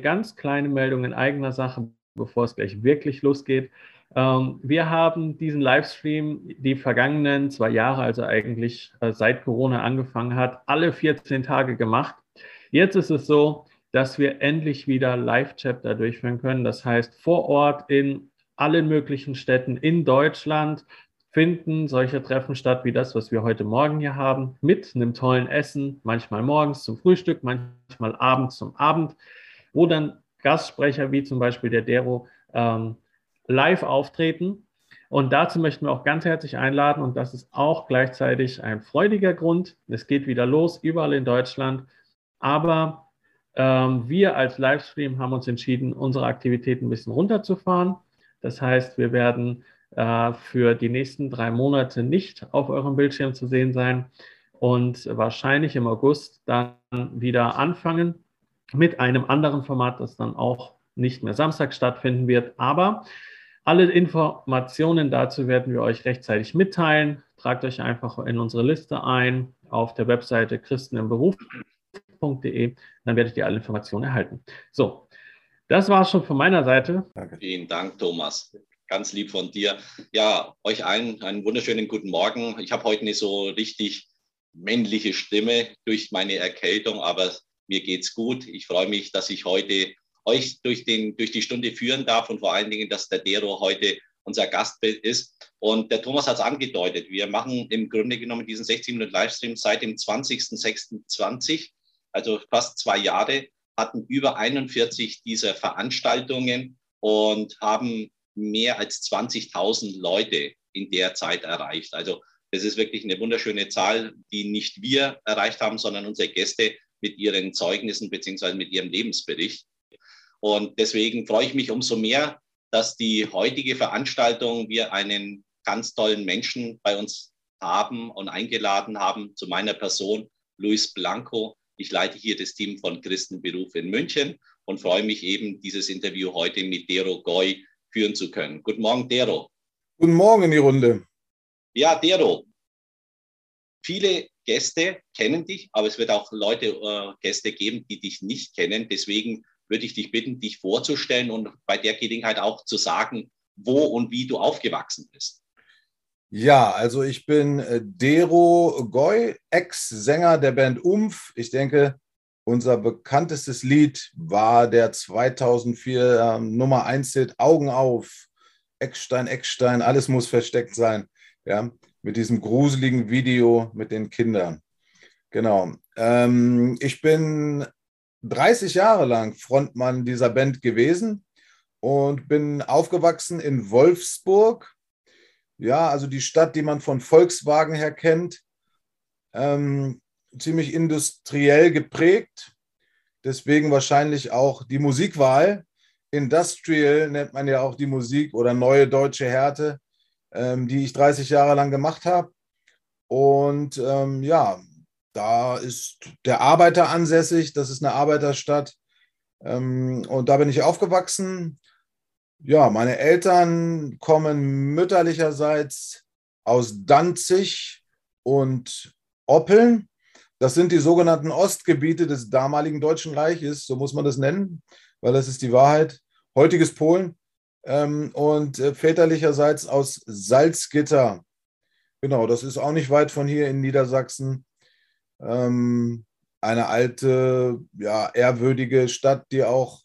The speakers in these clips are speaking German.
ganz kleine Meldung in eigener Sache, bevor es gleich wirklich losgeht. Ähm, wir haben diesen Livestream die vergangenen zwei Jahre, also eigentlich äh, seit Corona angefangen hat, alle 14 Tage gemacht. Jetzt ist es so, dass wir endlich wieder Live-Chapter durchführen können. Das heißt, vor Ort in allen möglichen Städten in Deutschland finden solche Treffen statt, wie das, was wir heute Morgen hier haben, mit einem tollen Essen, manchmal morgens zum Frühstück, manchmal abends zum Abend, wo dann Gastsprecher wie zum Beispiel der Dero ähm, live auftreten. Und dazu möchten wir auch ganz herzlich einladen und das ist auch gleichzeitig ein freudiger Grund. Es geht wieder los, überall in Deutschland. Aber ähm, wir als Livestream haben uns entschieden, unsere Aktivitäten ein bisschen runterzufahren. Das heißt, wir werden äh, für die nächsten drei Monate nicht auf eurem Bildschirm zu sehen sein und wahrscheinlich im August dann wieder anfangen mit einem anderen Format, das dann auch nicht mehr Samstag stattfinden wird. Aber alle Informationen dazu werden wir euch rechtzeitig mitteilen. Tragt euch einfach in unsere Liste ein auf der Webseite christenimberuf.de. Dann werdet ihr alle Informationen erhalten. So, das war es schon von meiner Seite. Danke. Vielen Dank, Thomas. Ganz lieb von dir. Ja, euch allen einen wunderschönen guten Morgen. Ich habe heute nicht so richtig männliche Stimme durch meine Erkältung, aber mir geht's gut. Ich freue mich, dass ich heute euch durch, den, durch die Stunde führen darf und vor allen Dingen, dass der Dero heute unser Gastbild ist. Und der Thomas hat es angedeutet. Wir machen im Grunde genommen diesen 16 Minuten Livestream seit dem 20.06.20, also fast zwei Jahre, hatten über 41 dieser Veranstaltungen und haben mehr als 20.000 Leute in der Zeit erreicht. Also das ist wirklich eine wunderschöne Zahl, die nicht wir erreicht haben, sondern unsere Gäste mit ihren Zeugnissen beziehungsweise mit ihrem Lebensbericht. Und deswegen freue ich mich umso mehr, dass die heutige Veranstaltung wir einen ganz tollen Menschen bei uns haben und eingeladen haben zu meiner Person, Luis Blanco. Ich leite hier das Team von Christenberuf in München und freue mich eben, dieses Interview heute mit Dero Goy führen zu können. Guten Morgen, Dero. Guten Morgen in die Runde. Ja, Dero. Viele Gäste kennen dich, aber es wird auch Leute, äh, Gäste geben, die dich nicht kennen. Deswegen würde ich dich bitten, dich vorzustellen und bei der Gelegenheit auch zu sagen, wo und wie du aufgewachsen bist. Ja, also ich bin äh, Dero Goy, Ex-Sänger der Band Umf. Ich denke, unser bekanntestes Lied war der 2004 äh, Nummer 1 Hit Augen auf. Eckstein, Eckstein, alles muss versteckt sein. Ja, mit diesem gruseligen Video mit den Kindern. Genau. Ähm, ich bin 30 Jahre lang Frontmann dieser Band gewesen und bin aufgewachsen in Wolfsburg. Ja, also die Stadt, die man von Volkswagen her kennt. Ähm, ziemlich industriell geprägt. Deswegen wahrscheinlich auch die Musikwahl. Industrial nennt man ja auch die Musik oder neue deutsche Härte, ähm, die ich 30 Jahre lang gemacht habe. Und ähm, ja, da ist der Arbeiter ansässig, das ist eine Arbeiterstadt. Ähm, und da bin ich aufgewachsen. Ja, meine Eltern kommen mütterlicherseits aus Danzig und Oppeln. Das sind die sogenannten Ostgebiete des damaligen Deutschen Reiches, so muss man das nennen, weil das ist die Wahrheit. Heutiges Polen ähm, und äh, väterlicherseits aus Salzgitter. Genau, das ist auch nicht weit von hier in Niedersachsen. Ähm, eine alte, ja, ehrwürdige Stadt, die auch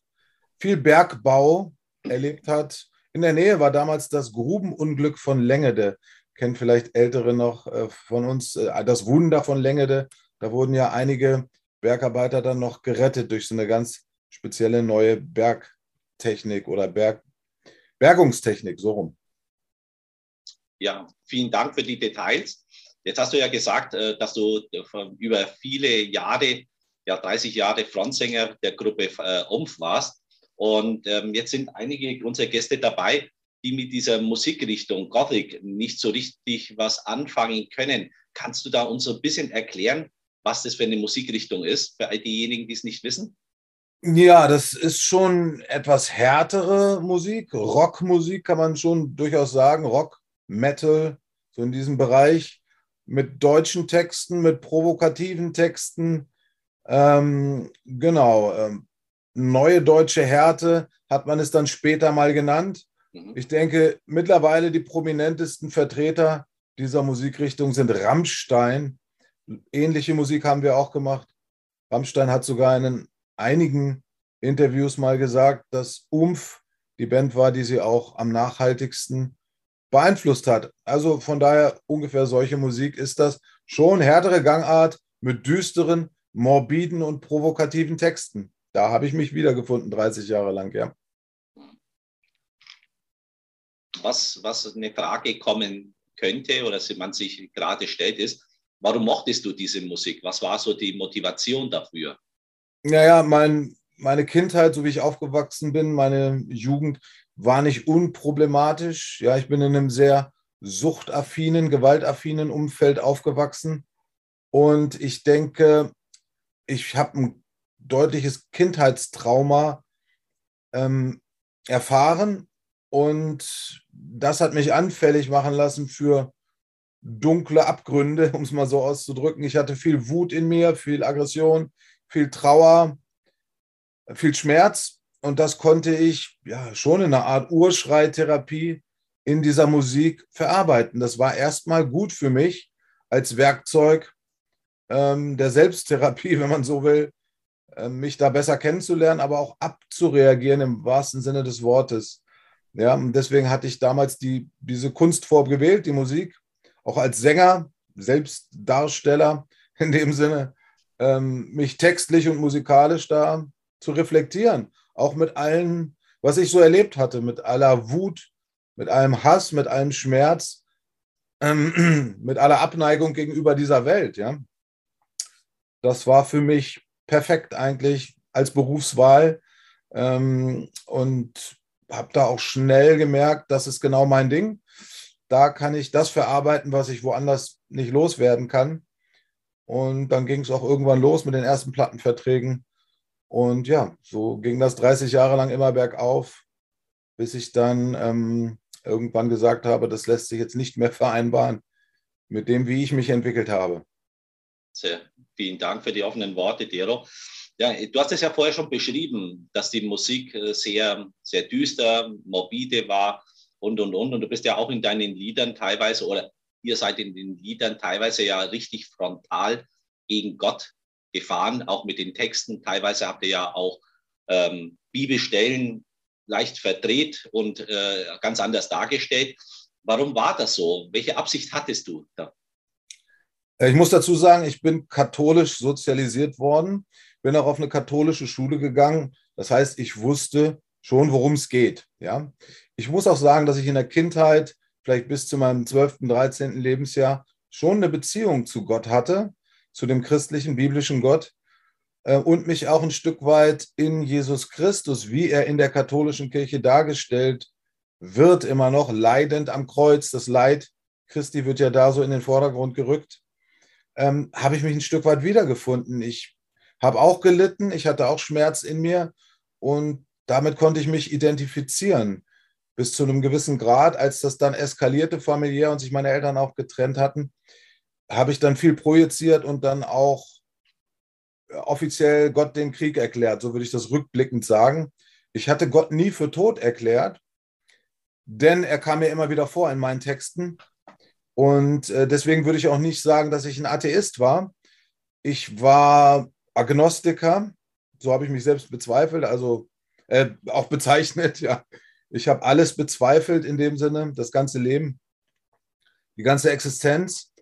viel Bergbau erlebt hat. In der Nähe war damals das Grubenunglück von Längede. Kennt vielleicht Ältere noch äh, von uns äh, das Wunder von Längede. Da wurden ja einige Bergarbeiter dann noch gerettet durch so eine ganz spezielle neue Bergtechnik oder Berg, Bergungstechnik, so rum. Ja, vielen Dank für die Details. Jetzt hast du ja gesagt, äh, dass du über viele Jahre, ja 30 Jahre Frontsänger der Gruppe äh, Umf warst. Und ähm, jetzt sind einige unserer Gäste dabei, die mit dieser Musikrichtung Gothic nicht so richtig was anfangen können. Kannst du da uns so ein bisschen erklären, was das für eine Musikrichtung ist, für all diejenigen, die es nicht wissen? Ja, das ist schon etwas härtere Musik. Rockmusik kann man schon durchaus sagen. Rock, Metal, so in diesem Bereich. Mit deutschen Texten, mit provokativen Texten. Ähm, genau. Ähm, neue deutsche Härte hat man es dann später mal genannt. Mhm. Ich denke, mittlerweile die prominentesten Vertreter dieser Musikrichtung sind Rammstein. Ähnliche Musik haben wir auch gemacht. Rammstein hat sogar in einigen Interviews mal gesagt, dass Umf die Band war, die sie auch am nachhaltigsten beeinflusst hat. Also von daher ungefähr solche Musik ist das. Schon härtere Gangart mit düsteren, morbiden und provokativen Texten. Da habe ich mich wiedergefunden, 30 Jahre lang, ja. Was, was eine Frage kommen könnte oder man sich gerade stellt, ist, warum mochtest du diese Musik? Was war so die Motivation dafür? Naja, mein, meine Kindheit, so wie ich aufgewachsen bin, meine Jugend war nicht unproblematisch. Ja, ich bin in einem sehr suchtaffinen, gewaltaffinen Umfeld aufgewachsen. Und ich denke, ich habe ein deutliches Kindheitstrauma ähm, erfahren. Und das hat mich anfällig machen lassen für dunkle Abgründe, um es mal so auszudrücken. Ich hatte viel Wut in mir, viel Aggression, viel Trauer, viel Schmerz. Und das konnte ich ja schon in einer Art Urschreitherapie in dieser Musik verarbeiten. Das war erstmal gut für mich als Werkzeug ähm, der Selbsttherapie, wenn man so will, äh, mich da besser kennenzulernen, aber auch abzureagieren im wahrsten Sinne des Wortes. Ja, und deswegen hatte ich damals die, diese Kunstform gewählt, die Musik, auch als Sänger, Selbstdarsteller in dem Sinne, ähm, mich textlich und musikalisch da zu reflektieren. Auch mit allem, was ich so erlebt hatte, mit aller Wut, mit allem Hass, mit allem Schmerz, ähm, mit aller Abneigung gegenüber dieser Welt. Ja? Das war für mich perfekt eigentlich als Berufswahl ähm, und habe da auch schnell gemerkt, das ist genau mein Ding. Da kann ich das verarbeiten, was ich woanders nicht loswerden kann. Und dann ging es auch irgendwann los mit den ersten Plattenverträgen. Und ja, so ging das 30 Jahre lang immer bergauf, bis ich dann ähm, irgendwann gesagt habe, das lässt sich jetzt nicht mehr vereinbaren mit dem, wie ich mich entwickelt habe. Sehr, vielen Dank für die offenen Worte, Dero. Ja, du hast es ja vorher schon beschrieben, dass die Musik äh, sehr, sehr düster, morbide war und, und, und. Und du bist ja auch in deinen Liedern teilweise, oder ihr seid in den Liedern teilweise ja richtig frontal gegen Gott gefahren, auch mit den Texten. Teilweise habt ihr ja auch ähm, Bibelstellen leicht verdreht und äh, ganz anders dargestellt. Warum war das so? Welche Absicht hattest du da? Äh, ich muss dazu sagen, ich bin katholisch sozialisiert worden, bin auch auf eine katholische Schule gegangen. Das heißt, ich wusste schon, worum es geht. Ja? Ich muss auch sagen, dass ich in der Kindheit, vielleicht bis zu meinem 12., 13. Lebensjahr, schon eine Beziehung zu Gott hatte, zu dem christlichen, biblischen Gott äh, und mich auch ein Stück weit in Jesus Christus, wie er in der katholischen Kirche dargestellt wird, immer noch leidend am Kreuz. Das Leid Christi wird ja da so in den Vordergrund gerückt ähm, habe ich mich ein Stück weit wiedergefunden. Ich habe auch gelitten, ich hatte auch Schmerz in mir und damit konnte ich mich identifizieren bis zu einem gewissen Grad. Als das dann eskalierte familiär und sich meine Eltern auch getrennt hatten, habe ich dann viel projiziert und dann auch offiziell Gott den Krieg erklärt, so würde ich das rückblickend sagen. Ich hatte Gott nie für tot erklärt, denn er kam mir immer wieder vor in meinen Texten und äh, deswegen würde ich auch nicht sagen, dass ich ein Atheist war. Ich war Agnostiker, so habe ich mich selbst bezweifelt, also äh, auch bezeichnet, ja. Ich habe alles bezweifelt in dem Sinne, das ganze Leben, die ganze Existenz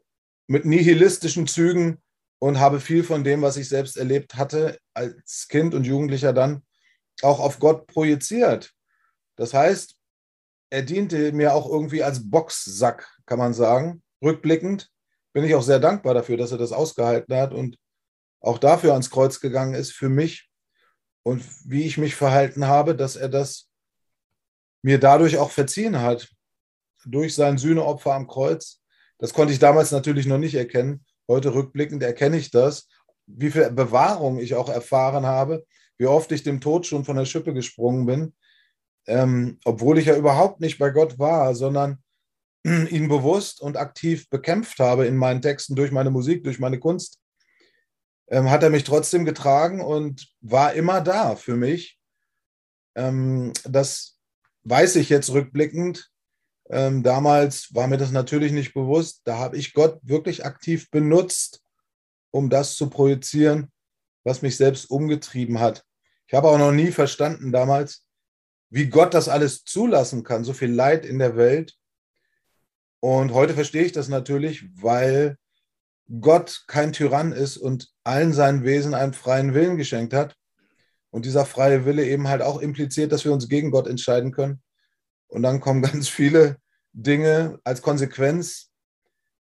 mit nihilistischen Zügen und habe viel von dem, was ich selbst erlebt hatte, als Kind und Jugendlicher dann auch auf Gott projiziert. Das heißt, er diente mir auch irgendwie als Boxsack, kann man sagen. Rückblickend bin ich auch sehr dankbar dafür, dass er das ausgehalten hat und auch dafür ans Kreuz gegangen ist für mich und wie ich mich verhalten habe, dass er das mir dadurch auch verziehen hat, durch sein Sühneopfer am Kreuz. Das konnte ich damals natürlich noch nicht erkennen. Heute rückblickend erkenne ich das, wie viel Bewahrung ich auch erfahren habe, wie oft ich dem Tod schon von der Schippe gesprungen bin, ähm, obwohl ich ja überhaupt nicht bei Gott war, sondern ihn bewusst und aktiv bekämpft habe in meinen Texten durch meine Musik, durch meine Kunst. ähm, hat er mich trotzdem getragen und war immer da für mich. Ähm, das weiß ich jetzt rückblickend. Ähm, damals war mir das natürlich nicht bewusst. Da habe ich Gott wirklich aktiv benutzt, um das zu projizieren, was mich selbst umgetrieben hat. Ich habe auch noch nie verstanden damals, wie Gott das alles zulassen kann, so viel Leid in der Welt. Und heute verstehe ich das natürlich, weil Gott kein Tyrann ist und allen seinen Wesen einen freien Willen geschenkt hat. Und dieser freie Wille eben halt auch impliziert, dass wir uns gegen Gott entscheiden können. Und dann kommen ganz viele Dinge als Konsequenz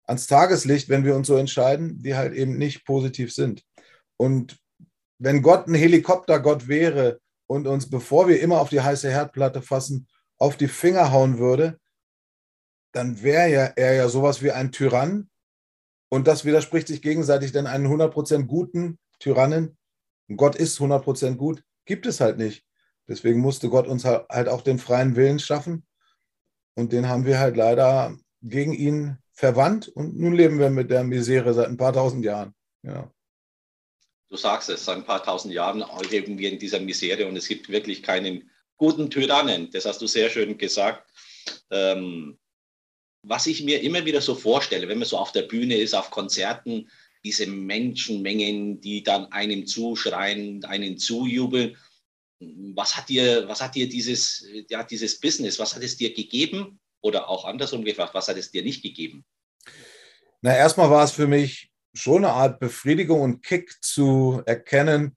ans Tageslicht, wenn wir uns so entscheiden, die halt eben nicht positiv sind. Und wenn Gott ein Helikoptergott wäre und uns, bevor wir immer auf die heiße Herdplatte fassen, auf die Finger hauen würde, dann wäre ja er ja sowas wie ein Tyrann, und das widerspricht sich gegenseitig, denn einen 100% guten Tyrannen, Gott ist 100% gut, gibt es halt nicht. Deswegen musste Gott uns halt auch den freien Willen schaffen. Und den haben wir halt leider gegen ihn verwandt. Und nun leben wir mit der Misere seit ein paar tausend Jahren. Ja. Du sagst es, seit ein paar tausend Jahren leben wir in dieser Misere und es gibt wirklich keinen guten Tyrannen. Das hast du sehr schön gesagt. Ähm, was ich mir immer wieder so vorstelle, wenn man so auf der Bühne ist, auf Konzerten, diese Menschenmengen, die dann einem zuschreien, einen zujubeln. Was hat dir, was hat dir dieses, ja, dieses Business, was hat es dir gegeben? Oder auch andersrum gefragt, was hat es dir nicht gegeben? Na, erstmal war es für mich schon eine Art Befriedigung und Kick zu erkennen,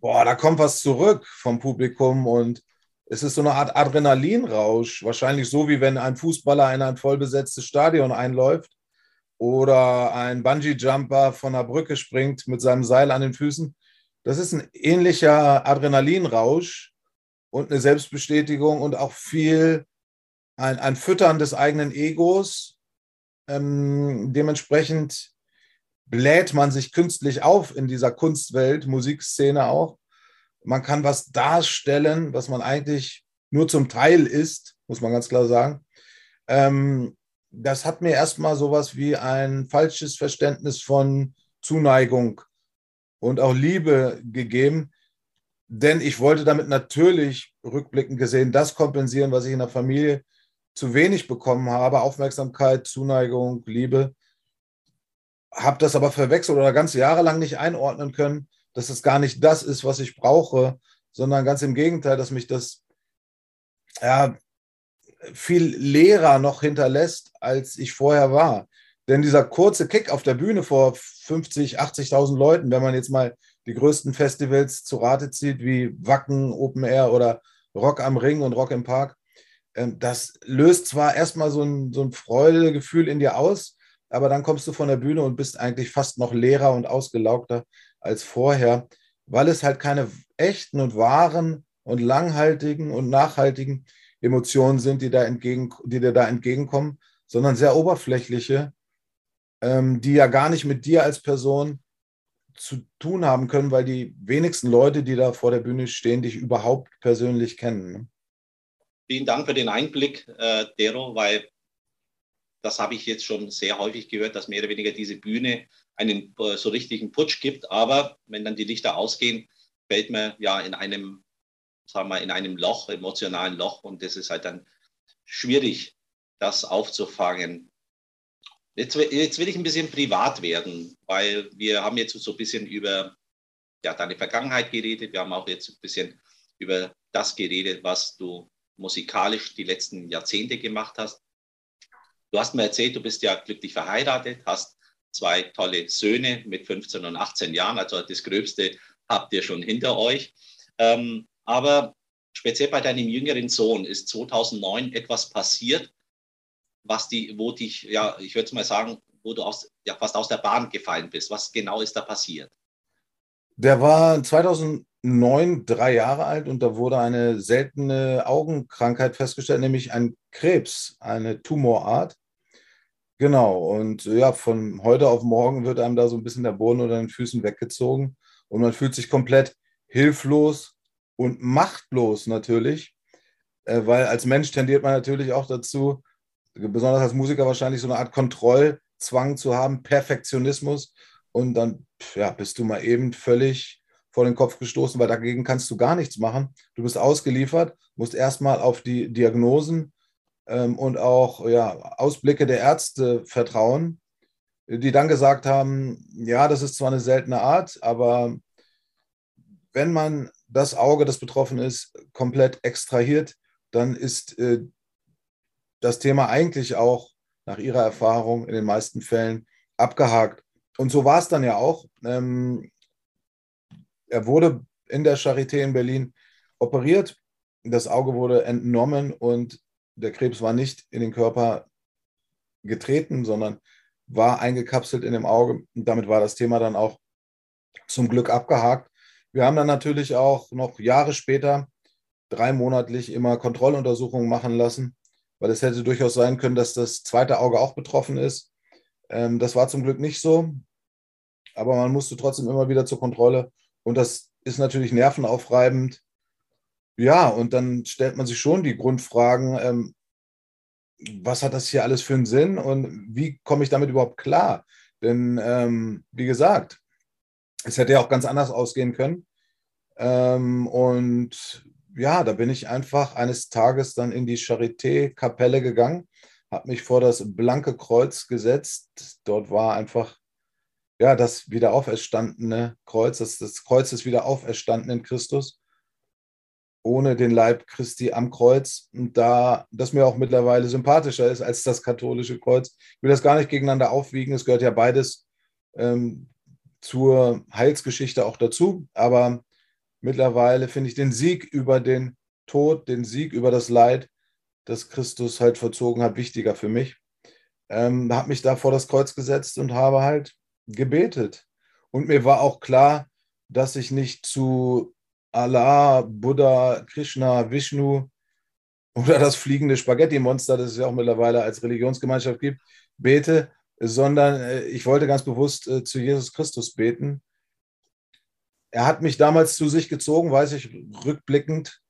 boah, da kommt was zurück vom Publikum und es ist so eine Art Adrenalinrausch, wahrscheinlich so wie wenn ein Fußballer in ein vollbesetztes Stadion einläuft oder ein Bungee-Jumper von einer Brücke springt mit seinem Seil an den Füßen. Das ist ein ähnlicher Adrenalinrausch und eine Selbstbestätigung und auch viel ein, ein Füttern des eigenen Egos. Ähm, dementsprechend bläht man sich künstlich auf in dieser Kunstwelt, Musikszene auch man kann was darstellen, was man eigentlich nur zum Teil ist, muss man ganz klar sagen. Ähm, das hat mir erstmal sowas wie ein falsches Verständnis von Zuneigung und auch Liebe gegeben. Denn ich wollte damit natürlich rückblickend gesehen das kompensieren, was ich in der Familie zu wenig bekommen habe. Aufmerksamkeit, Zuneigung, Liebe. Habe das aber verwechselt oder ganz jahrelang nicht einordnen können dass es gar nicht das ist, was ich brauche, sondern ganz im Gegenteil, dass mich das ja, viel leerer noch hinterlässt, als ich vorher war. Denn dieser kurze Kick auf der Bühne vor 50, 80.000 Leuten, wenn man jetzt mal die größten Festivals zu Rate zieht, wie Wacken, Open Air oder Rock am Ring und Rock im Park, ähm, das löst zwar erstmal so ein, so ein Freudegefühl in dir aus, aber dann kommst du von der Bühne und bist eigentlich fast noch leerer und ausgelaugter als vorher, weil es halt keine echten und wahren und langhaltigen und nachhaltigen Emotionen sind, die, da entgegen, die dir da entgegenkommen, sondern sehr oberflächliche, ähm, die ja gar nicht mit dir als Person zu tun haben können, weil die wenigsten Leute, die da vor der Bühne stehen, dich überhaupt persönlich kennen. Ne? Vielen Dank für den Einblick, äh, Dero, weil das habe ich jetzt schon sehr häufig gehört, dass mehr oder weniger diese Bühne einen äh, so richtigen Putsch gibt. Aber wenn dann die Lichter ausgehen, fällt man ja in einem, sagen wir, in einem Loch, emotionalen Loch. Und das ist halt dann schwierig, das aufzufangen. Jetzt, jetzt will ich ein bisschen privat werden, weil wir haben jetzt so ein bisschen über ja, deine Vergangenheit geredet. Wir haben auch jetzt ein bisschen über das geredet, was du musikalisch die letzten Jahrzehnte gemacht hast. Du hast mir erzählt, du bist ja glücklich verheiratet, hast zwei tolle Söhne mit 15 und 18 Jahren, also das Gröbste habt ihr schon hinter euch. Ähm, aber speziell bei deinem jüngeren Sohn ist 2009 etwas passiert, was die, wo dich, ja, ich würde mal sagen, wo du aus, ja, fast aus der Bahn gefallen bist. Was genau ist da passiert? Der war 2009 drei Jahre alt und da wurde eine seltene Augenkrankheit festgestellt, nämlich ein Krebs, eine Tumorart. Genau, und ja, von heute auf morgen wird einem da so ein bisschen der Boden unter den Füßen weggezogen und man fühlt sich komplett hilflos und machtlos natürlich, äh, weil als Mensch tendiert man natürlich auch dazu, besonders als Musiker wahrscheinlich so eine Art Kontrollzwang zu haben, Perfektionismus und dann ja, bist du mal eben völlig vor den Kopf gestoßen, weil dagegen kannst du gar nichts machen. Du bist ausgeliefert, musst erstmal auf die Diagnosen ähm, und auch ja, Ausblicke der Ärzte vertrauen, die dann gesagt haben, ja, das ist zwar eine seltene Art, aber wenn man das Auge, das betroffen ist, komplett extrahiert, dann ist äh, das Thema eigentlich auch nach ihrer Erfahrung in den meisten Fällen abgehakt. Und so war es dann ja auch. Ähm, er wurde in der Charité in Berlin operiert. Das Auge wurde entnommen und der Krebs war nicht in den Körper getreten, sondern war eingekapselt in dem Auge. Und damit war das Thema dann auch zum Glück abgehakt. Wir haben dann natürlich auch noch Jahre später dreimonatlich immer Kontrolluntersuchungen machen lassen, weil es hätte durchaus sein können, dass das zweite Auge auch betroffen ist. Ähm, das war zum Glück nicht so, aber man musste trotzdem immer wieder zur Kontrolle und das ist natürlich nervenaufreibend. Ja, und dann stellt man sich schon die Grundfragen, ähm, was hat das hier alles für einen Sinn und wie komme ich damit überhaupt klar? Denn ähm, wie gesagt, es hätte ja auch ganz anders ausgehen können. Ähm, und ja, da bin ich einfach eines Tages dann in die Charité-Kapelle gegangen, habe mich vor das blanke Kreuz gesetzt. Dort war einfach ja das wieder auferstandene Kreuz, das, das Kreuz des wieder auferstandenen Christus ohne den Leib Christi am Kreuz. Und da das mir auch mittlerweile sympathischer ist als das katholische Kreuz. Ich will das gar nicht gegeneinander aufwiegen. Es gehört ja beides ähm, zur Heilsgeschichte auch dazu. Aber mittlerweile finde ich den Sieg über den Tod, den Sieg über das Leid, das Christus halt verzogen hat, wichtiger für mich. Ähm, habe mich da vor das Kreuz gesetzt und habe halt gebetet. Und mir war auch klar, dass ich nicht zu Allah, Buddha, Krishna, Vishnu oder das fliegende Spaghetti-Monster, das es ja auch mittlerweile als Religionsgemeinschaft gibt, bete, sondern äh, ich wollte ganz bewusst äh, zu Jesus Christus beten. Er hat mich damals zu sich gezogen, weiß ich rückblickend.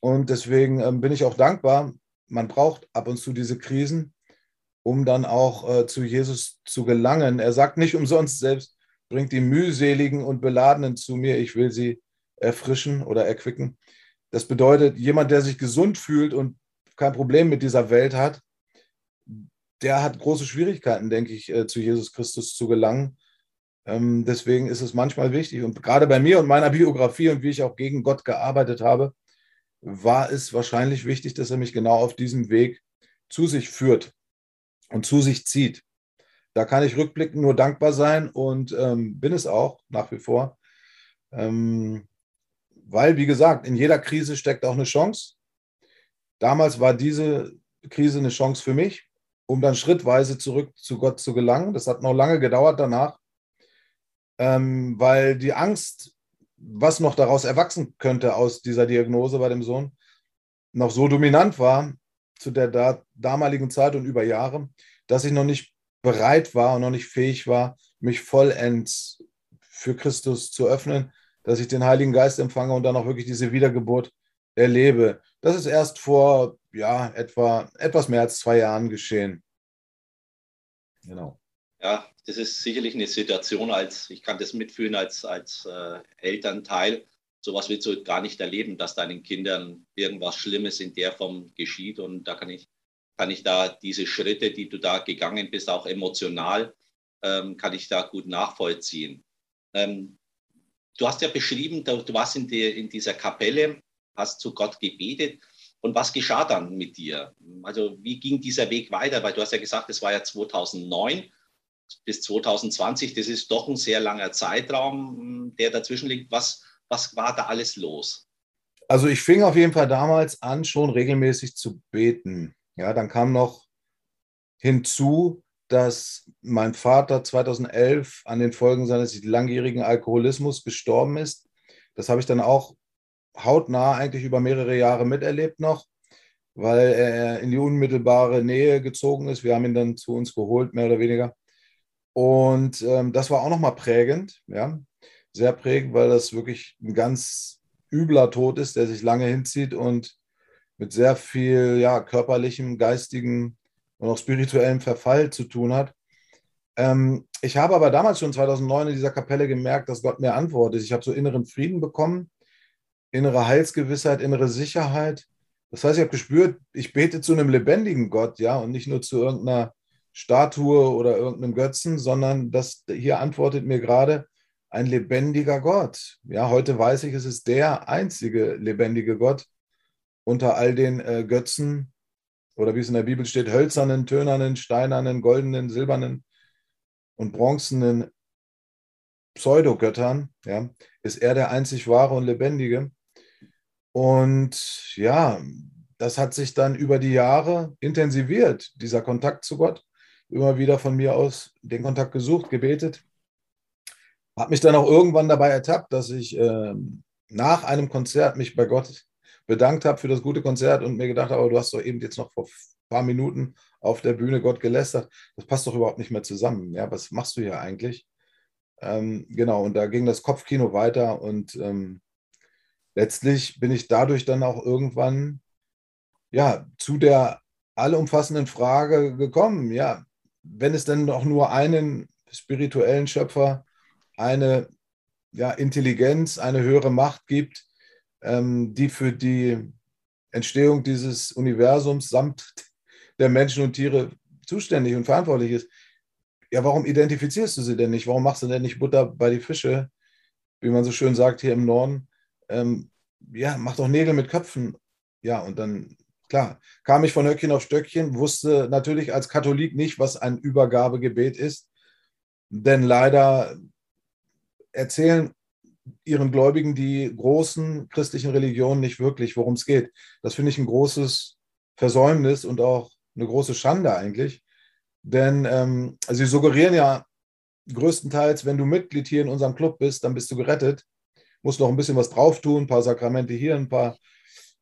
Und deswegen ähm, bin ich auch dankbar. Man braucht ab und zu diese Krisen, um dann auch äh, zu Jesus zu gelangen. Er sagt nicht umsonst selbst, bringt die mühseligen und beladenen zu mir, ich will sie erfrischen oder erquicken. Das bedeutet, jemand, der sich gesund fühlt und kein Problem mit dieser Welt hat, der hat große Schwierigkeiten, denke ich, äh, zu Jesus Christus zu gelangen. Ähm, deswegen ist es manchmal wichtig und gerade bei mir und meiner Biografie und wie ich auch gegen Gott gearbeitet habe, war es wahrscheinlich wichtig, dass er mich genau auf diesem Weg zu sich führt und zu sich zieht. Da kann ich rückblickend nur dankbar sein und ähm, bin es auch nach wie vor. Ähm, weil, wie gesagt, in jeder Krise steckt auch eine Chance. Damals war diese Krise eine Chance für mich, um dann schrittweise zurück zu Gott zu gelangen. Das hat noch lange gedauert danach, ähm, weil die Angst, was noch daraus erwachsen könnte aus dieser Diagnose bei dem Sohn, noch so dominant war zu der da damaligen Zeit und über Jahre, dass ich noch nicht bereit war und noch nicht fähig war, mich vollends für Christus zu öffnen, dass ich den Heiligen Geist empfange und dann auch wirklich diese Wiedergeburt erlebe. Das ist erst vor ja, etwa etwas mehr als zwei Jahren geschehen. Genau. Ja, das ist sicherlich eine Situation, als ich kann das mitfühlen als, als äh, Elternteil. Sowas willst du gar nicht erleben, dass deinen Kindern irgendwas Schlimmes in der Form geschieht. Und da kann ich, kann ich da diese Schritte, die du da gegangen bist, auch emotional, ähm, kann ich da gut nachvollziehen. Ähm, Du hast ja beschrieben, du warst in, die, in dieser Kapelle, hast zu Gott gebetet. Und was geschah dann mit dir? Also wie ging dieser Weg weiter? Weil du hast ja gesagt, es war ja 2009 bis 2020. Das ist doch ein sehr langer Zeitraum, der dazwischen liegt. Was, was war da alles los? Also ich fing auf jeden Fall damals an, schon regelmäßig zu beten. Ja, dann kam noch hinzu, dass mein Vater 2011 an den Folgen seines langjährigen Alkoholismus gestorben ist. Das habe ich dann auch hautnah eigentlich über mehrere Jahre miterlebt noch, weil er in die unmittelbare Nähe gezogen ist. Wir haben ihn dann zu uns geholt, mehr oder weniger. Und ähm, das war auch nochmal prägend, ja, sehr prägend, weil das wirklich ein ganz übler Tod ist, der sich lange hinzieht und mit sehr viel ja, körperlichem, geistigem und auch spirituellem Verfall zu tun hat. Ähm, ich habe aber damals schon 2009 in dieser Kapelle gemerkt, dass Gott mir antwortet. Ich habe so inneren Frieden bekommen, innere Heilsgewissheit, innere Sicherheit. Das heißt, ich habe gespürt, ich bete zu einem lebendigen Gott, ja, und nicht nur zu irgendeiner Statue oder irgendeinem Götzen, sondern das hier antwortet mir gerade ein lebendiger Gott. Ja, heute weiß ich, es ist der einzige lebendige Gott unter all den äh, Götzen oder wie es in der Bibel steht, hölzernen, tönernen, steinernen, goldenen, silbernen und bronzenen Pseudogöttern, ja, ist er der einzig wahre und lebendige. Und ja, das hat sich dann über die Jahre intensiviert, dieser Kontakt zu Gott. Immer wieder von mir aus den Kontakt gesucht, gebetet. Habe mich dann auch irgendwann dabei ertappt, dass ich äh, nach einem Konzert mich bei Gott bedankt habe für das gute Konzert und mir gedacht habe, du hast doch eben jetzt noch vor ein paar Minuten auf der Bühne Gott gelästert. Das passt doch überhaupt nicht mehr zusammen. Ja, was machst du hier eigentlich? Ähm, genau, und da ging das Kopfkino weiter und ähm, letztlich bin ich dadurch dann auch irgendwann ja, zu der allumfassenden Frage gekommen, ja, wenn es denn noch nur einen spirituellen Schöpfer, eine ja, Intelligenz, eine höhere Macht gibt, ähm, die für die Entstehung dieses Universums samt der Menschen und Tiere zuständig und verantwortlich ist. Ja, warum identifizierst du sie denn nicht? Warum machst du denn nicht Butter bei die Fische, wie man so schön sagt hier im Norden? Ähm, ja, mach doch Nägel mit Köpfen. Ja, und dann, klar, kam ich von Höckchen auf Stöckchen, wusste natürlich als Katholik nicht, was ein Übergabegebet ist, denn leider erzählen ihren Gläubigen die großen christlichen Religionen nicht wirklich, worum es geht. Das finde ich ein großes Versäumnis und auch eine große Schande eigentlich. Denn ähm, sie suggerieren ja größtenteils, wenn du Mitglied hier in unserem Club bist, dann bist du gerettet. Musst noch ein bisschen was drauf tun, ein paar Sakramente hier, ein paar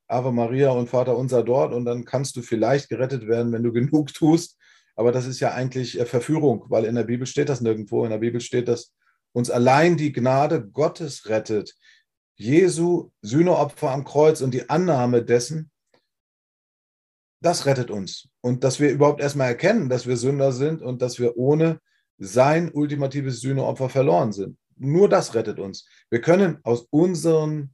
Ave Maria und Vater unser dort und dann kannst du vielleicht gerettet werden, wenn du genug tust. Aber das ist ja eigentlich äh, Verführung, weil in der Bibel steht das nirgendwo. In der Bibel steht, dass uns allein die Gnade Gottes rettet. Jesu Sühneopfer am Kreuz und die Annahme dessen, das rettet uns. Und dass wir überhaupt erstmal erkennen, dass wir Sünder sind und dass wir ohne sein ultimatives Sühneopfer verloren sind. Nur das rettet uns. Wir können aus unserem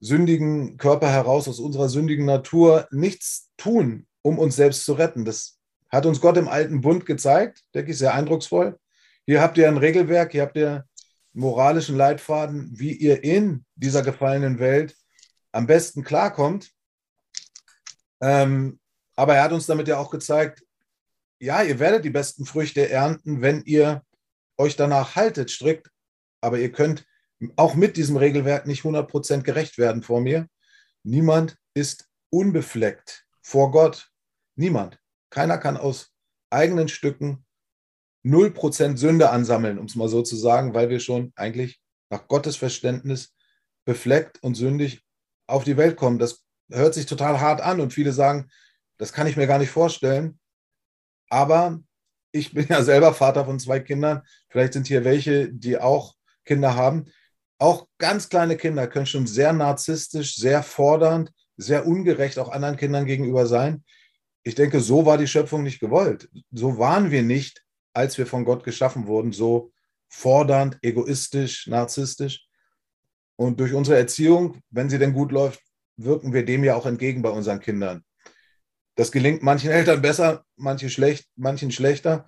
sündigen Körper heraus, aus unserer sündigen Natur nichts tun, um uns selbst zu retten. Das hat uns Gott im alten Bund gezeigt, denke ich, sehr eindrucksvoll. Hier habt ihr ein Regelwerk, hier habt ihr moralischen Leitfaden, wie ihr in dieser gefallenen Welt am besten klarkommt. Ähm, aber er hat uns damit ja auch gezeigt, ja, ihr werdet die besten Früchte ernten, wenn ihr euch danach haltet, strikt. Aber ihr könnt auch mit diesem Regelwerk nicht 100% gerecht werden vor mir. Niemand ist unbefleckt vor Gott. Niemand. Keiner kann aus eigenen Stücken 0% Sünde ansammeln, um es mal so zu sagen, weil wir schon eigentlich nach Gottes Verständnis befleckt und sündig auf die Welt kommen. Das hört sich total hart an und viele sagen, das kann ich mir gar nicht vorstellen. Aber ich bin ja selber Vater von zwei Kindern. Vielleicht sind hier welche, die auch Kinder haben. Auch ganz kleine Kinder können schon sehr narzisstisch, sehr fordernd, sehr ungerecht auch anderen Kindern gegenüber sein. Ich denke, so war die Schöpfung nicht gewollt. So waren wir nicht als wir von Gott geschaffen wurden, so fordernd, egoistisch, narzisstisch. Und durch unsere Erziehung, wenn sie denn gut läuft, wirken wir dem ja auch entgegen bei unseren Kindern. Das gelingt manchen Eltern besser, manche schlecht, manchen schlechter.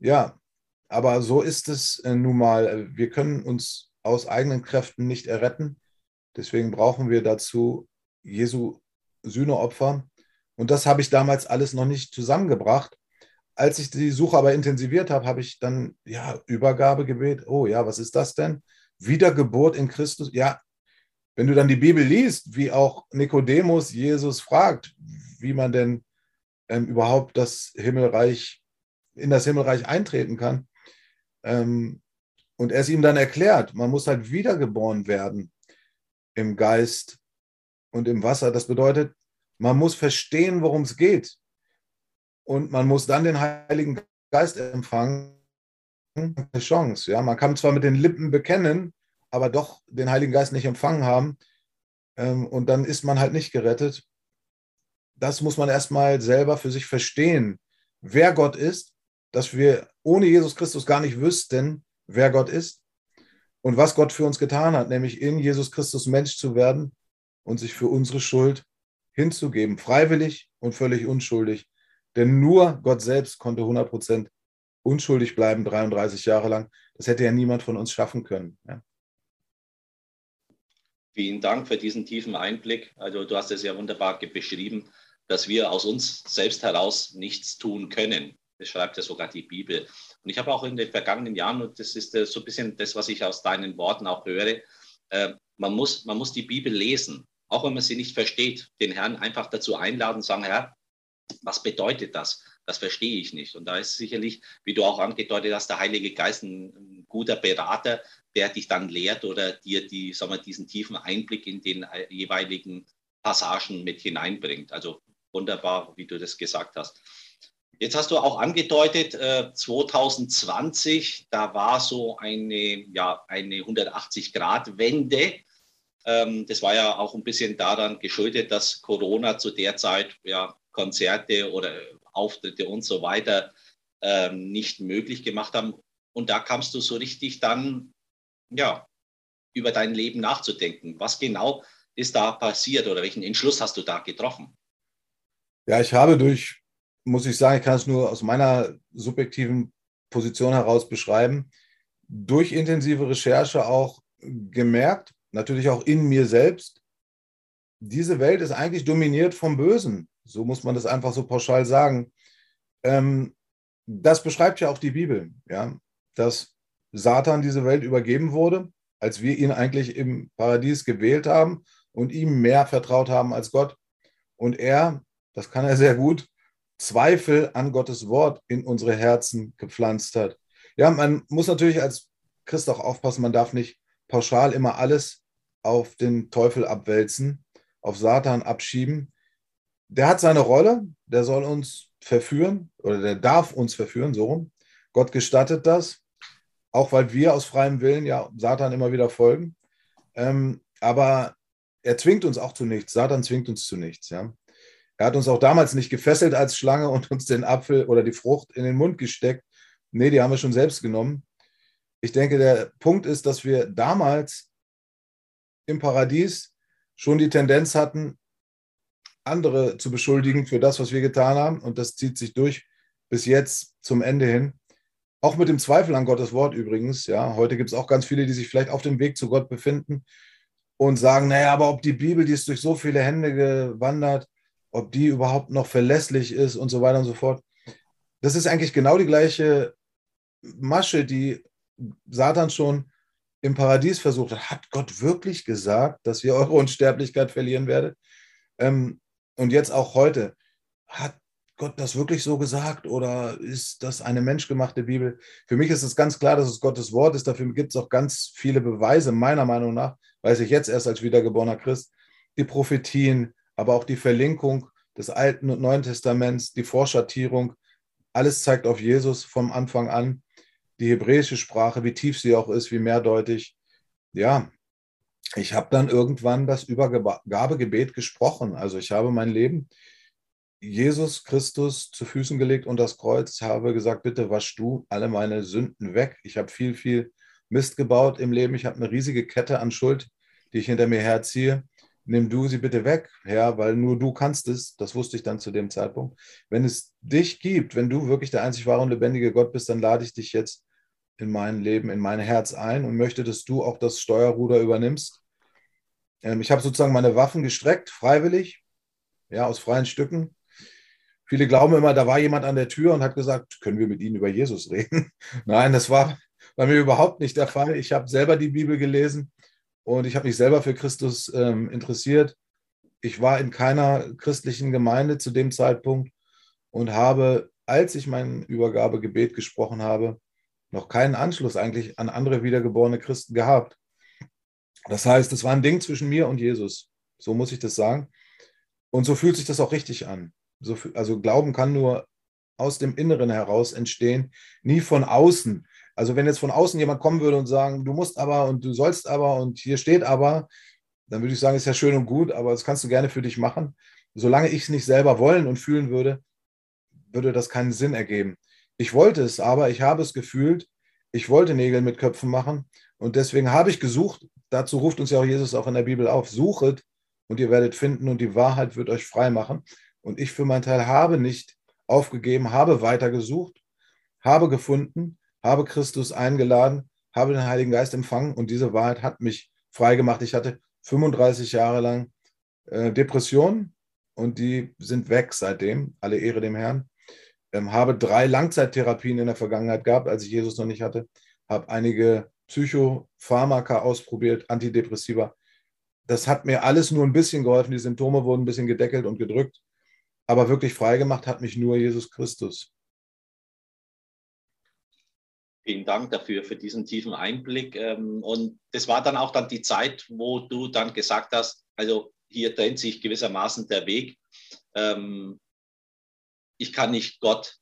Ja, aber so ist es äh, nun mal. Wir können uns aus eigenen Kräften nicht erretten. Deswegen brauchen wir dazu Jesu Sühneopfer. Und das habe ich damals alles noch nicht zusammengebracht als ich die Suche aber intensiviert habe, habe ich dann, ja, Übergabegebet. Oh ja, was ist das denn? Wiedergeburt in Christus. Ja, wenn du dann die Bibel liest, wie auch Nikodemus Jesus fragt, wie man denn ähm, überhaupt das Himmelreich, in das Himmelreich eintreten kann. Ähm, und er es ihm dann erklärt, man muss halt wiedergeboren werden im Geist und im Wasser. Das bedeutet, man muss verstehen, worum es geht und man muss dann den Heiligen Geist empfangen. Eine Chance. Ja? Man kann zwar mit den Lippen bekennen, aber doch den Heiligen Geist nicht empfangen haben. Ähm, und dann ist man halt nicht gerettet. Das muss man erstmal selber für sich verstehen, wer Gott ist, dass wir ohne Jesus Christus gar nicht wüssten, wer Gott ist und was Gott für uns getan hat, nämlich in Jesus Christus Mensch zu werden und sich für unsere Schuld hinzugeben, freiwillig und völlig unschuldig. Denn nur Gott selbst konnte 100 Prozent unschuldig bleiben, 33 Jahre lang. Das hätte ja niemand von uns schaffen können. Ja. Vielen Dank für diesen tiefen Einblick. Also du hast es ja wunderbar beschrieben, dass wir aus uns selbst heraus nichts tun können. Das schreibt ja sogar die Bibel. Und ich habe auch in den vergangenen Jahren, und das ist so ein bisschen das, was ich aus deinen Worten auch höre, äh, man, muss, man muss die Bibel lesen, auch wenn man sie nicht versteht, den Herrn einfach dazu einladen und sagen, Herr, was bedeutet das? Das verstehe ich nicht. Und da ist sicherlich, wie du auch angedeutet hast, der Heilige Geist ein, ein guter Berater, der dich dann lehrt oder dir die, sagen wir, diesen tiefen Einblick in den äh, jeweiligen Passagen mit hineinbringt. Also wunderbar, wie du das gesagt hast. Jetzt hast du auch angedeutet, 2020, äh, da war so eine, ja, eine 180-Grad-Wende. Ähm, das war ja auch ein bisschen daran geschuldet, dass Corona zu der Zeit ja, Konzerte oder Auftritte und so weiter ähm, nicht möglich gemacht haben. Und da kamst du so richtig dann, ja, über dein Leben nachzudenken. Was genau ist da passiert oder welchen Entschluss hast du da getroffen? Ja, ich habe durch, muss ich sagen, ich kann es nur aus meiner subjektiven Position heraus beschreiben, durch intensive Recherche auch gemerkt, natürlich auch in mir selbst, diese Welt ist eigentlich dominiert vom Bösen. So muss man das einfach so pauschal sagen. Ähm, das beschreibt ja auch die Bibel, ja, dass Satan diese Welt übergeben wurde, als wir ihn eigentlich im Paradies gewählt haben und ihm mehr vertraut haben als Gott. Und er das kann er sehr gut, Zweifel an Gottes Wort in unsere Herzen gepflanzt hat. Ja, man muss natürlich als Christ auch aufpassen, man darf nicht pauschal immer alles auf den Teufel abwälzen, auf Satan abschieben. Der hat seine Rolle, der soll uns verführen oder der darf uns verführen, so rum. Gott gestattet das, auch weil wir aus freiem Willen ja Satan immer wieder folgen. Ähm, aber er zwingt uns auch zu nichts. Satan zwingt uns zu nichts. Ja. Er hat uns auch damals nicht gefesselt als Schlange und uns den Apfel oder die Frucht in den Mund gesteckt. Nee, die haben wir schon selbst genommen. Ich denke, der Punkt ist, dass wir damals im Paradies schon die Tendenz hatten, andere zu beschuldigen für das, was wir getan haben. Und das zieht sich durch bis jetzt zum Ende hin. Auch mit dem Zweifel an Gottes Wort übrigens. Ja, heute gibt es auch ganz viele, die sich vielleicht auf dem Weg zu Gott befinden und sagen, naja, aber ob die Bibel, die ist durch so viele Hände gewandert, ob die überhaupt noch verlässlich ist und so weiter und so fort. Das ist eigentlich genau die gleiche Masche, die Satan schon im Paradies versucht hat. Hat Gott wirklich gesagt, dass ihr eure Unsterblichkeit verlieren werdet? Ähm, und jetzt auch heute. Hat Gott das wirklich so gesagt oder ist das eine menschgemachte Bibel? Für mich ist es ganz klar, dass es Gottes Wort ist. Dafür gibt es auch ganz viele Beweise, meiner Meinung nach, weiß ich jetzt erst als wiedergeborener Christ, die Prophetien, aber auch die Verlinkung des Alten und Neuen Testaments, die Vorschattierung, alles zeigt auf Jesus vom Anfang an. Die hebräische Sprache, wie tief sie auch ist, wie mehrdeutig. Ja, ich habe dann irgendwann das Übergabegebet gesprochen. Also ich habe mein Leben Jesus Christus zu Füßen gelegt und das Kreuz, habe gesagt, bitte wasch du alle meine Sünden weg. Ich habe viel, viel Mist gebaut im Leben. Ich habe eine riesige Kette an Schuld, die ich hinter mir herziehe nimm du sie bitte weg, Herr, weil nur du kannst es. Das wusste ich dann zu dem Zeitpunkt. Wenn es dich gibt, wenn du wirklich der einzig wahre und lebendige Gott bist, dann lade ich dich jetzt in mein Leben, in mein Herz ein und möchte, dass du auch das Steuerruder übernimmst. Ähm, ich habe sozusagen meine Waffen gestreckt, freiwillig, ja, aus freien Stücken. Viele glauben immer, da war jemand an der Tür und hat gesagt, können wir mit Ihnen über Jesus reden? Nein, das war bei mir überhaupt nicht der Fall. Ich habe selber die Bibel gelesen und ich habe mich selber für Christus ähm, interessiert. Ich war in keiner christlichen Gemeinde zu dem Zeitpunkt und habe, als ich mein Übergabegebet gesprochen habe, noch keinen Anschluss eigentlich an andere wiedergeborene Christen gehabt. Das heißt, es war ein Ding zwischen mir und Jesus. So muss ich das sagen. Und so fühlt sich das auch richtig an. So, also Glauben kann nur aus dem Inneren heraus entstehen, nie von außen. Also wenn jetzt von außen jemand kommen würde und sagen, du musst aber und du sollst aber und hier steht aber, dann würde ich sagen, ist ja schön und gut, aber das kannst du gerne für dich machen. Solange ich es nicht selber wollen und fühlen würde, würde das keinen Sinn ergeben. Ich wollte es, aber ich habe es gefühlt. Ich wollte Nägel mit Köpfen machen und deswegen habe ich gesucht. Dazu ruft uns ja auch Jesus auch in der Bibel auf: Suchet und ihr werdet finden und die Wahrheit wird euch frei machen. Und ich für meinen Teil habe nicht aufgegeben, habe weitergesucht, habe gefunden, habe Christus eingeladen, habe den Heiligen Geist empfangen und diese Wahrheit hat mich frei gemacht. Ich hatte 35 Jahre lang äh, Depressionen und die sind weg seitdem. Alle Ehre dem Herrn. Ähm, habe drei Langzeittherapien in der Vergangenheit gehabt, als ich Jesus noch nicht hatte. Habe einige Psychopharmaka ausprobiert, Antidepressiva. Das hat mir alles nur ein bisschen geholfen. Die Symptome wurden ein bisschen gedeckelt und gedrückt. Aber wirklich frei gemacht hat mich nur Jesus Christus. Vielen Dank dafür, für diesen tiefen Einblick. Ähm, und das war dann auch dann die Zeit, wo du dann gesagt hast, also hier trennt sich gewissermaßen der Weg. Ähm, ich kann nicht Gott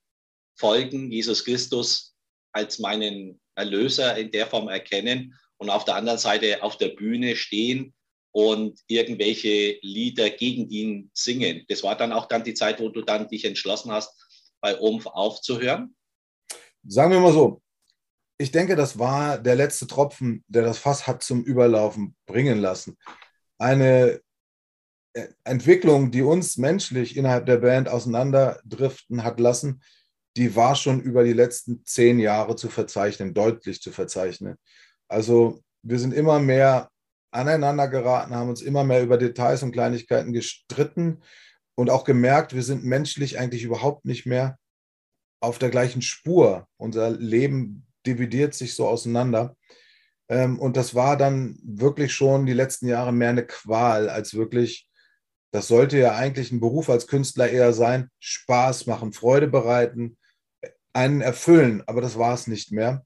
folgen, Jesus Christus als meinen Erlöser in der Form erkennen und auf der anderen Seite auf der Bühne stehen und irgendwelche Lieder gegen ihn singen. Das war dann auch dann die Zeit, wo du dann dich entschlossen hast, bei Umf aufzuhören? Sagen wir mal so, ich denke, das war der letzte Tropfen, der das Fass hat zum Überlaufen bringen lassen. Eine äh, Entwicklung, die uns menschlich innerhalb der Band auseinanderdriften hat lassen, die war schon über die letzten zehn Jahre zu verzeichnen, deutlich zu verzeichnen. Also wir sind immer mehr aneinander geraten, haben uns immer mehr über Details und Kleinigkeiten gestritten und auch gemerkt, wir sind menschlich eigentlich überhaupt nicht mehr auf der gleichen Spur. Unser Leben dividiert sich so auseinander. Ähm, und das war dann wirklich schon die letzten Jahre mehr eine Qual als wirklich, das sollte ja eigentlich ein Beruf als Künstler eher sein, Spaß machen, Freude bereiten, einen erfüllen, aber das war es nicht mehr,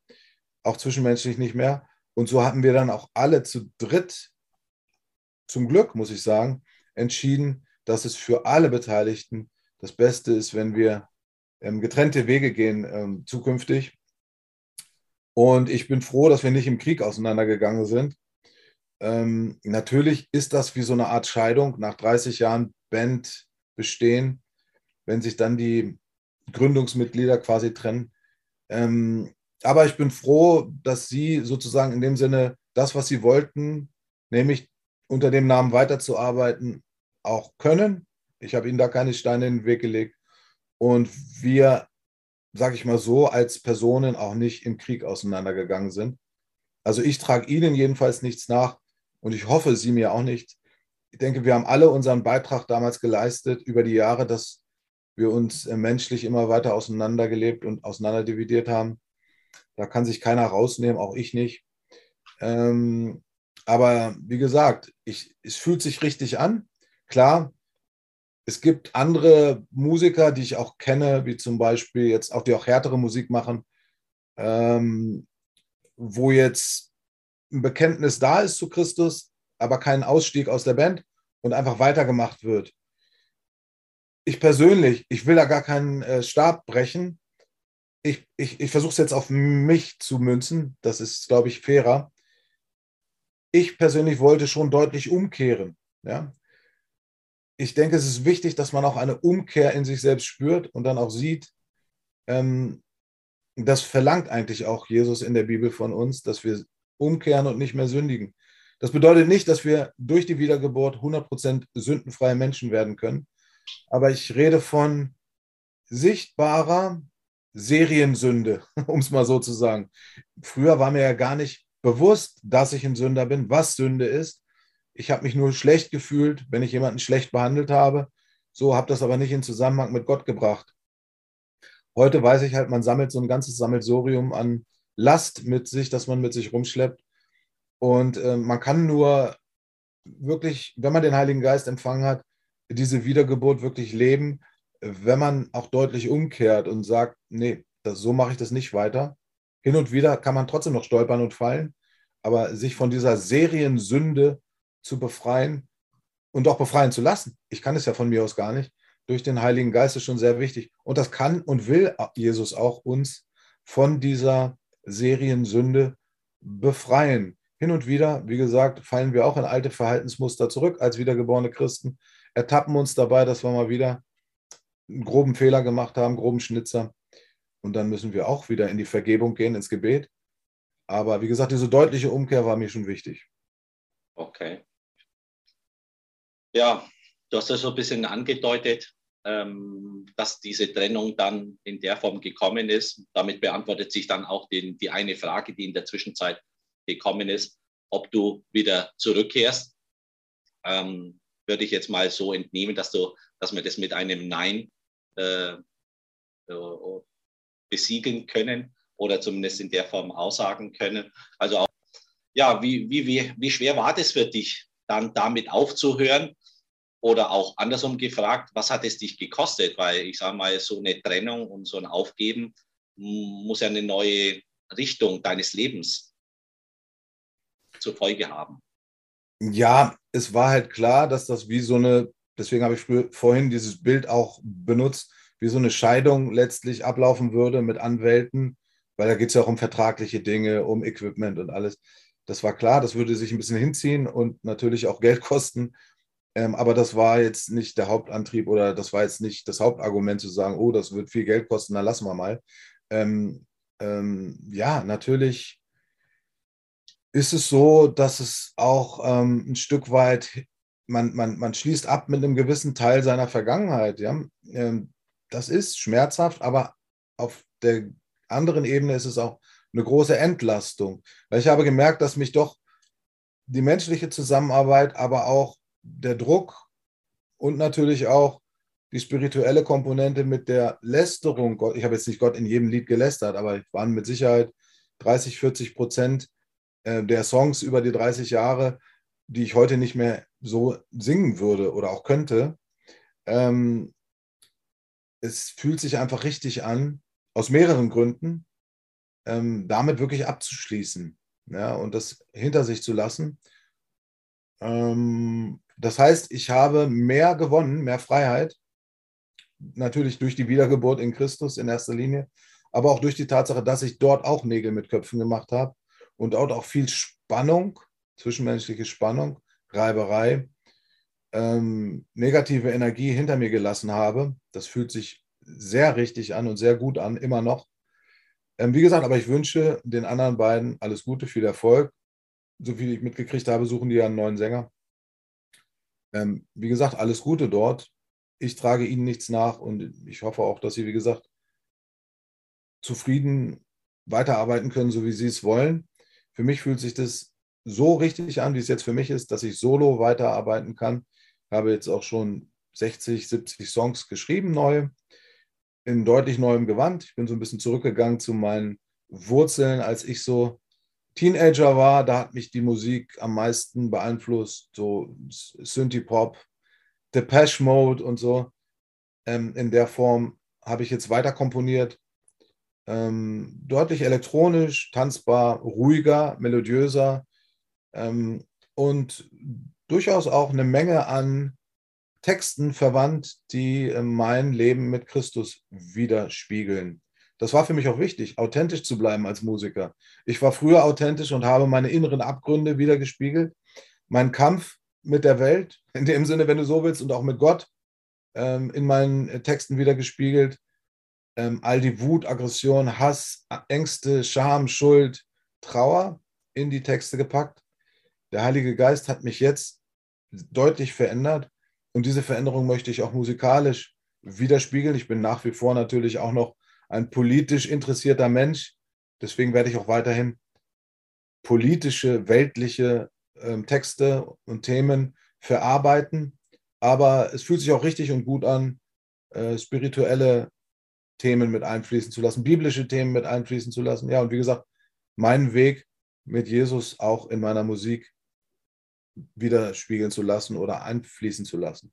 auch zwischenmenschlich nicht mehr. Und so hatten wir dann auch alle zu dritt, zum Glück muss ich sagen, entschieden, dass es für alle Beteiligten das Beste ist, wenn wir ähm, getrennte Wege gehen ähm, zukünftig. Und ich bin froh, dass wir nicht im Krieg auseinandergegangen sind. Ähm, natürlich ist das wie so eine Art Scheidung nach 30 Jahren Band bestehen, wenn sich dann die Gründungsmitglieder quasi trennen. Ähm, aber ich bin froh, dass Sie sozusagen in dem Sinne das, was Sie wollten, nämlich unter dem Namen weiterzuarbeiten, auch können. Ich habe Ihnen da keine Steine in den Weg gelegt. Und wir sage ich mal so, als Personen auch nicht im Krieg auseinandergegangen sind. Also ich trage Ihnen jedenfalls nichts nach und ich hoffe, Sie mir auch nicht. Ich denke, wir haben alle unseren Beitrag damals geleistet über die Jahre, dass wir uns äh, menschlich immer weiter auseinandergelebt und auseinanderdividiert haben. Da kann sich keiner rausnehmen, auch ich nicht. Ähm, aber wie gesagt, ich, es fühlt sich richtig an. Klar, es gibt andere Musiker, die ich auch kenne, wie zum Beispiel jetzt auch, die auch härtere Musik machen, ähm, wo jetzt ein Bekenntnis da ist zu Christus, aber kein Ausstieg aus der Band und einfach weitergemacht wird. Ich persönlich, ich will da gar keinen äh, Stab brechen. Ich, ich, ich versuche es jetzt auf mich zu münzen. Das ist, glaube ich, fairer. Ich persönlich wollte schon deutlich umkehren. Ja? Ich denke, es ist wichtig, dass man auch eine Umkehr in sich selbst spürt und dann auch sieht, ähm, das verlangt eigentlich auch Jesus in der Bibel von uns, dass wir umkehren und nicht mehr sündigen. Das bedeutet nicht, dass wir durch die Wiedergeburt 100% sündenfreie Menschen werden können, aber ich rede von sichtbarer Seriensünde, um es mal so zu sagen. Früher war mir ja gar nicht bewusst, dass ich ein Sünder bin, was Sünde ist. Ich habe mich nur schlecht gefühlt, wenn ich jemanden schlecht behandelt habe. So habe das aber nicht in Zusammenhang mit Gott gebracht. Heute weiß ich halt, man sammelt so ein ganzes Sammelsorium an Last mit sich, das man mit sich rumschleppt. Und äh, man kann nur wirklich, wenn man den Heiligen Geist empfangen hat, diese Wiedergeburt wirklich leben, wenn man auch deutlich umkehrt und sagt, nee, das, so mache ich das nicht weiter. Hin und wieder kann man trotzdem noch stolpern und fallen, aber sich von dieser Seriensünde zu befreien und auch befreien zu lassen. Ich kann es ja von mir aus gar nicht. Durch den Heiligen Geist ist schon sehr wichtig. Und das kann und will Jesus auch uns von dieser Seriensünde befreien. Hin und wieder, wie gesagt, fallen wir auch in alte Verhaltensmuster zurück als wiedergeborene Christen, ertappen uns dabei, dass wir mal wieder einen groben Fehler gemacht haben, groben Schnitzer. und dann müssen wir auch wieder in die Vergebung gehen, ins Gebet. Aber wie gesagt, diese deutliche Umkehr war mir schon wichtig. Okay. Ja, du hast ja so ein bisschen angedeutet, ähm, dass diese Trennung dann in der Form gekommen ist. Damit beantwortet sich dann auch den, die eine Frage, die in der Zwischenzeit gekommen ist, ob du wieder zurückkehrst. Ähm, würde ich jetzt mal so entnehmen, dass du, dass wir das mit einem Nein äh, äh, besiegeln können oder zumindest in der Form aussagen können. Also auch, ja, wie, wie, wie, wie schwer war das für dich, dann damit aufzuhören? Oder auch andersrum gefragt, was hat es dich gekostet? Weil ich sage mal, so eine Trennung und so ein Aufgeben muss ja eine neue Richtung deines Lebens zur Folge haben. Ja, es war halt klar, dass das wie so eine, deswegen habe ich vorhin dieses Bild auch benutzt, wie so eine Scheidung letztlich ablaufen würde mit Anwälten, weil da geht es ja auch um vertragliche Dinge, um Equipment und alles. Das war klar, das würde sich ein bisschen hinziehen und natürlich auch Geld kosten. Ähm, aber das war jetzt nicht der Hauptantrieb oder das war jetzt nicht das Hauptargument zu sagen, oh, das wird viel Geld kosten, dann lassen wir mal. Ähm, ähm, ja, natürlich ist es so, dass es auch ähm, ein Stück weit, man, man, man schließt ab mit einem gewissen Teil seiner Vergangenheit. Ja? Ähm, das ist schmerzhaft, aber auf der anderen Ebene ist es auch eine große Entlastung. Weil ich habe gemerkt, dass mich doch die menschliche Zusammenarbeit, aber auch der Druck und natürlich auch die spirituelle Komponente mit der Lästerung. Ich habe jetzt nicht Gott in jedem Lied gelästert, aber waren mit Sicherheit 30, 40 Prozent äh, der Songs über die 30 Jahre, die ich heute nicht mehr so singen würde oder auch könnte. Ähm, es fühlt sich einfach richtig an, aus mehreren Gründen, ähm, damit wirklich abzuschließen ja, und das hinter sich zu lassen. Ähm, das heißt, ich habe mehr gewonnen, mehr Freiheit, natürlich durch die Wiedergeburt in Christus in erster Linie, aber auch durch die Tatsache, dass ich dort auch Nägel mit Köpfen gemacht habe und dort auch viel Spannung, zwischenmenschliche Spannung, Reiberei, ähm, negative Energie hinter mir gelassen habe. Das fühlt sich sehr richtig an und sehr gut an, immer noch. Ähm, wie gesagt, aber ich wünsche den anderen beiden alles Gute, viel Erfolg. So viel ich mitgekriegt habe, suchen die ja einen neuen Sänger. Ähm, wie gesagt, alles Gute dort. Ich trage ihnen nichts nach und ich hoffe auch, dass sie, wie gesagt, zufrieden weiterarbeiten können, so wie sie es wollen. Für mich fühlt sich das so richtig an, wie es jetzt für mich ist, dass ich solo weiterarbeiten kann. Ich habe jetzt auch schon 60, 70 Songs geschrieben, neu, in deutlich neuem Gewand. Ich bin so ein bisschen zurückgegangen zu meinen Wurzeln, als ich so Teenager war. Da hat mich die Musik am meisten beeinflusst, so Synthie-Pop, Depeche Mode und so. Ähm, in der Form habe ich jetzt weiter komponiert ähm, deutlich elektronisch, tanzbar, ruhiger, melodiöser ähm, und durchaus auch eine Menge an Texten verwandt, die äh, mein Leben mit Christus widerspiegeln. Das war für mich auch wichtig, authentisch zu bleiben als Musiker. Ich war früher authentisch und habe meine inneren Abgründe wiedergespiegelt. Mein Kampf mit der Welt, in dem Sinne, wenn du so willst, und auch mit Gott ähm, in meinen äh, Texten wiedergespiegelt ähm, all die Wut, Aggression, Hass, Ängste, Scham, Schuld, Trauer in die Texte gepackt. Der Heilige Geist hat mich jetzt deutlich verändert und diese Veränderung möchte ich auch musikalisch widerspiegeln. Ich bin nach wie vor natürlich auch noch ein politisch interessierter Mensch. Deswegen werde ich auch weiterhin politische, weltliche äh, Texte und Themen verarbeiten. Aber es fühlt sich auch richtig und gut an, äh, spirituelle Themen mit einfließen zu lassen, biblische Themen mit einfließen zu lassen. Ja, und wie gesagt, meinen Weg mit Jesus auch in meiner Musik widerspiegeln zu lassen oder einfließen zu lassen.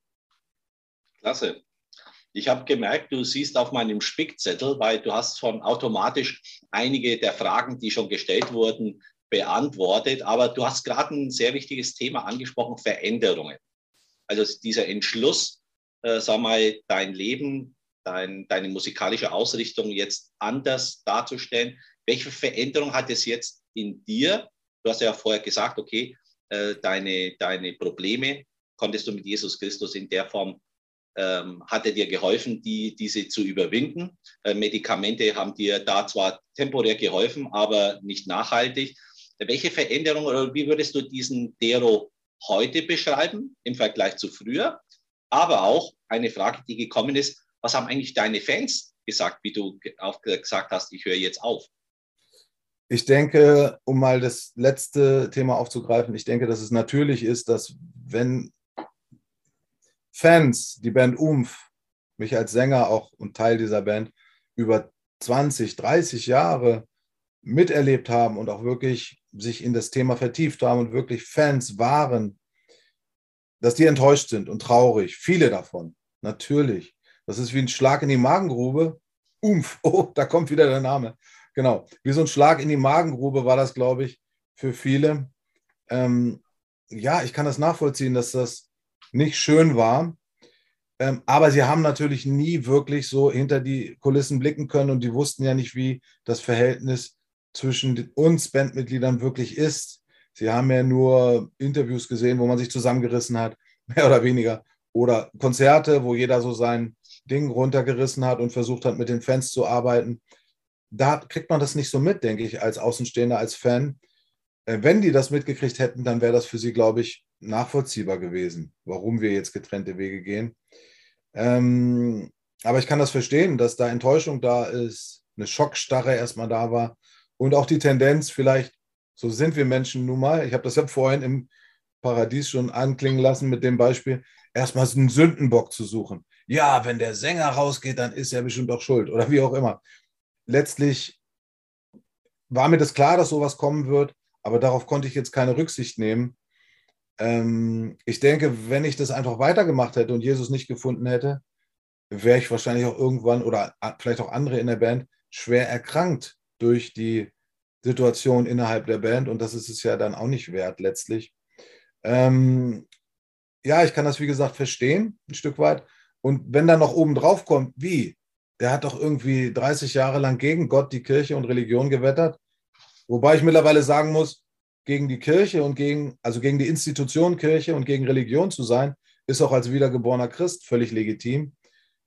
Klasse. Ich habe gemerkt, du siehst auf meinem Spickzettel, weil du hast schon automatisch einige der Fragen, die schon gestellt wurden, beantwortet. Aber du hast gerade ein sehr wichtiges Thema angesprochen, Veränderungen. Also dieser Entschluss, äh, sag mal, dein Leben dein, deine musikalische Ausrichtung jetzt anders darzustellen. Welche Veränderung hat es jetzt in dir? Du hast ja vorher gesagt, okay, äh, deine, deine Probleme konntest du mit Jesus Christus in der Form ähm, hat er dir geholfen, die, diese zu überwinden. Äh, Medikamente haben dir da zwar temporär geholfen, aber nicht nachhaltig. Welche Veränderung oder wie würdest du diesen Dero heute beschreiben im Vergleich zu früher? Aber auch eine Frage, die gekommen ist, was haben eigentlich deine Fans gesagt, wie du auch gesagt hast, ich höre jetzt auf? Ich denke, um mal das letzte Thema aufzugreifen, ich denke, dass es natürlich ist, dass wenn Fans die Band Umf, mich als Sänger auch und Teil dieser Band, über 20, 30 Jahre miterlebt haben und auch wirklich sich in das Thema vertieft haben und wirklich Fans waren, dass die enttäuscht sind und traurig. Viele davon, natürlich. Das ist wie ein Schlag in die Magengrube. Umf, oh, da kommt wieder der Name. Genau, wie so ein Schlag in die Magengrube war das, glaube ich, für viele. Ähm, ja, ich kann das nachvollziehen, dass das nicht schön war. Ähm, aber sie haben natürlich nie wirklich so hinter die Kulissen blicken können und die wussten ja nicht, wie das Verhältnis zwischen uns Bandmitgliedern wirklich ist. Sie haben ja nur Interviews gesehen, wo man sich zusammengerissen hat, mehr oder weniger. Oder Konzerte, wo jeder so sein Ding runtergerissen hat und versucht hat, mit den Fans zu arbeiten. Da kriegt man das nicht so mit, denke ich, als Außenstehender, als Fan. Äh, wenn die das mitgekriegt hätten, dann wäre das für sie, glaube ich, nachvollziehbar gewesen, warum wir jetzt getrennte Wege gehen. Ähm, aber ich kann das verstehen, dass da Enttäuschung da ist, eine Schockstarre erstmal da war und auch die Tendenz, vielleicht, so sind wir Menschen nun mal, ich habe das ja vorhin im Paradies schon anklingen lassen mit dem Beispiel, erstmal einen Sündenbock zu suchen. Ja, wenn der Sänger rausgeht, dann ist er bestimmt auch schuld oder wie auch immer. Letztlich war mir das klar, dass sowas kommen wird, aber darauf konnte ich jetzt keine Rücksicht nehmen. Ähm, ich denke, wenn ich das einfach weitergemacht hätte und Jesus nicht gefunden hätte, wäre ich wahrscheinlich auch irgendwann oder vielleicht auch andere in der Band schwer erkrankt durch die Situation innerhalb der Band und das ist es ja dann auch nicht wert letztlich. Ähm, ja, ich kann das wie gesagt verstehen, ein Stück weit. Und wenn dann noch oben drauf kommt, wie? Der hat doch irgendwie 30 Jahre lang gegen Gott, die Kirche und Religion gewettert. Wobei ich mittlerweile sagen muss, gegen die Kirche und gegen, also gegen die Institution Kirche und gegen Religion zu sein, ist auch als wiedergeborener Christ völlig legitim.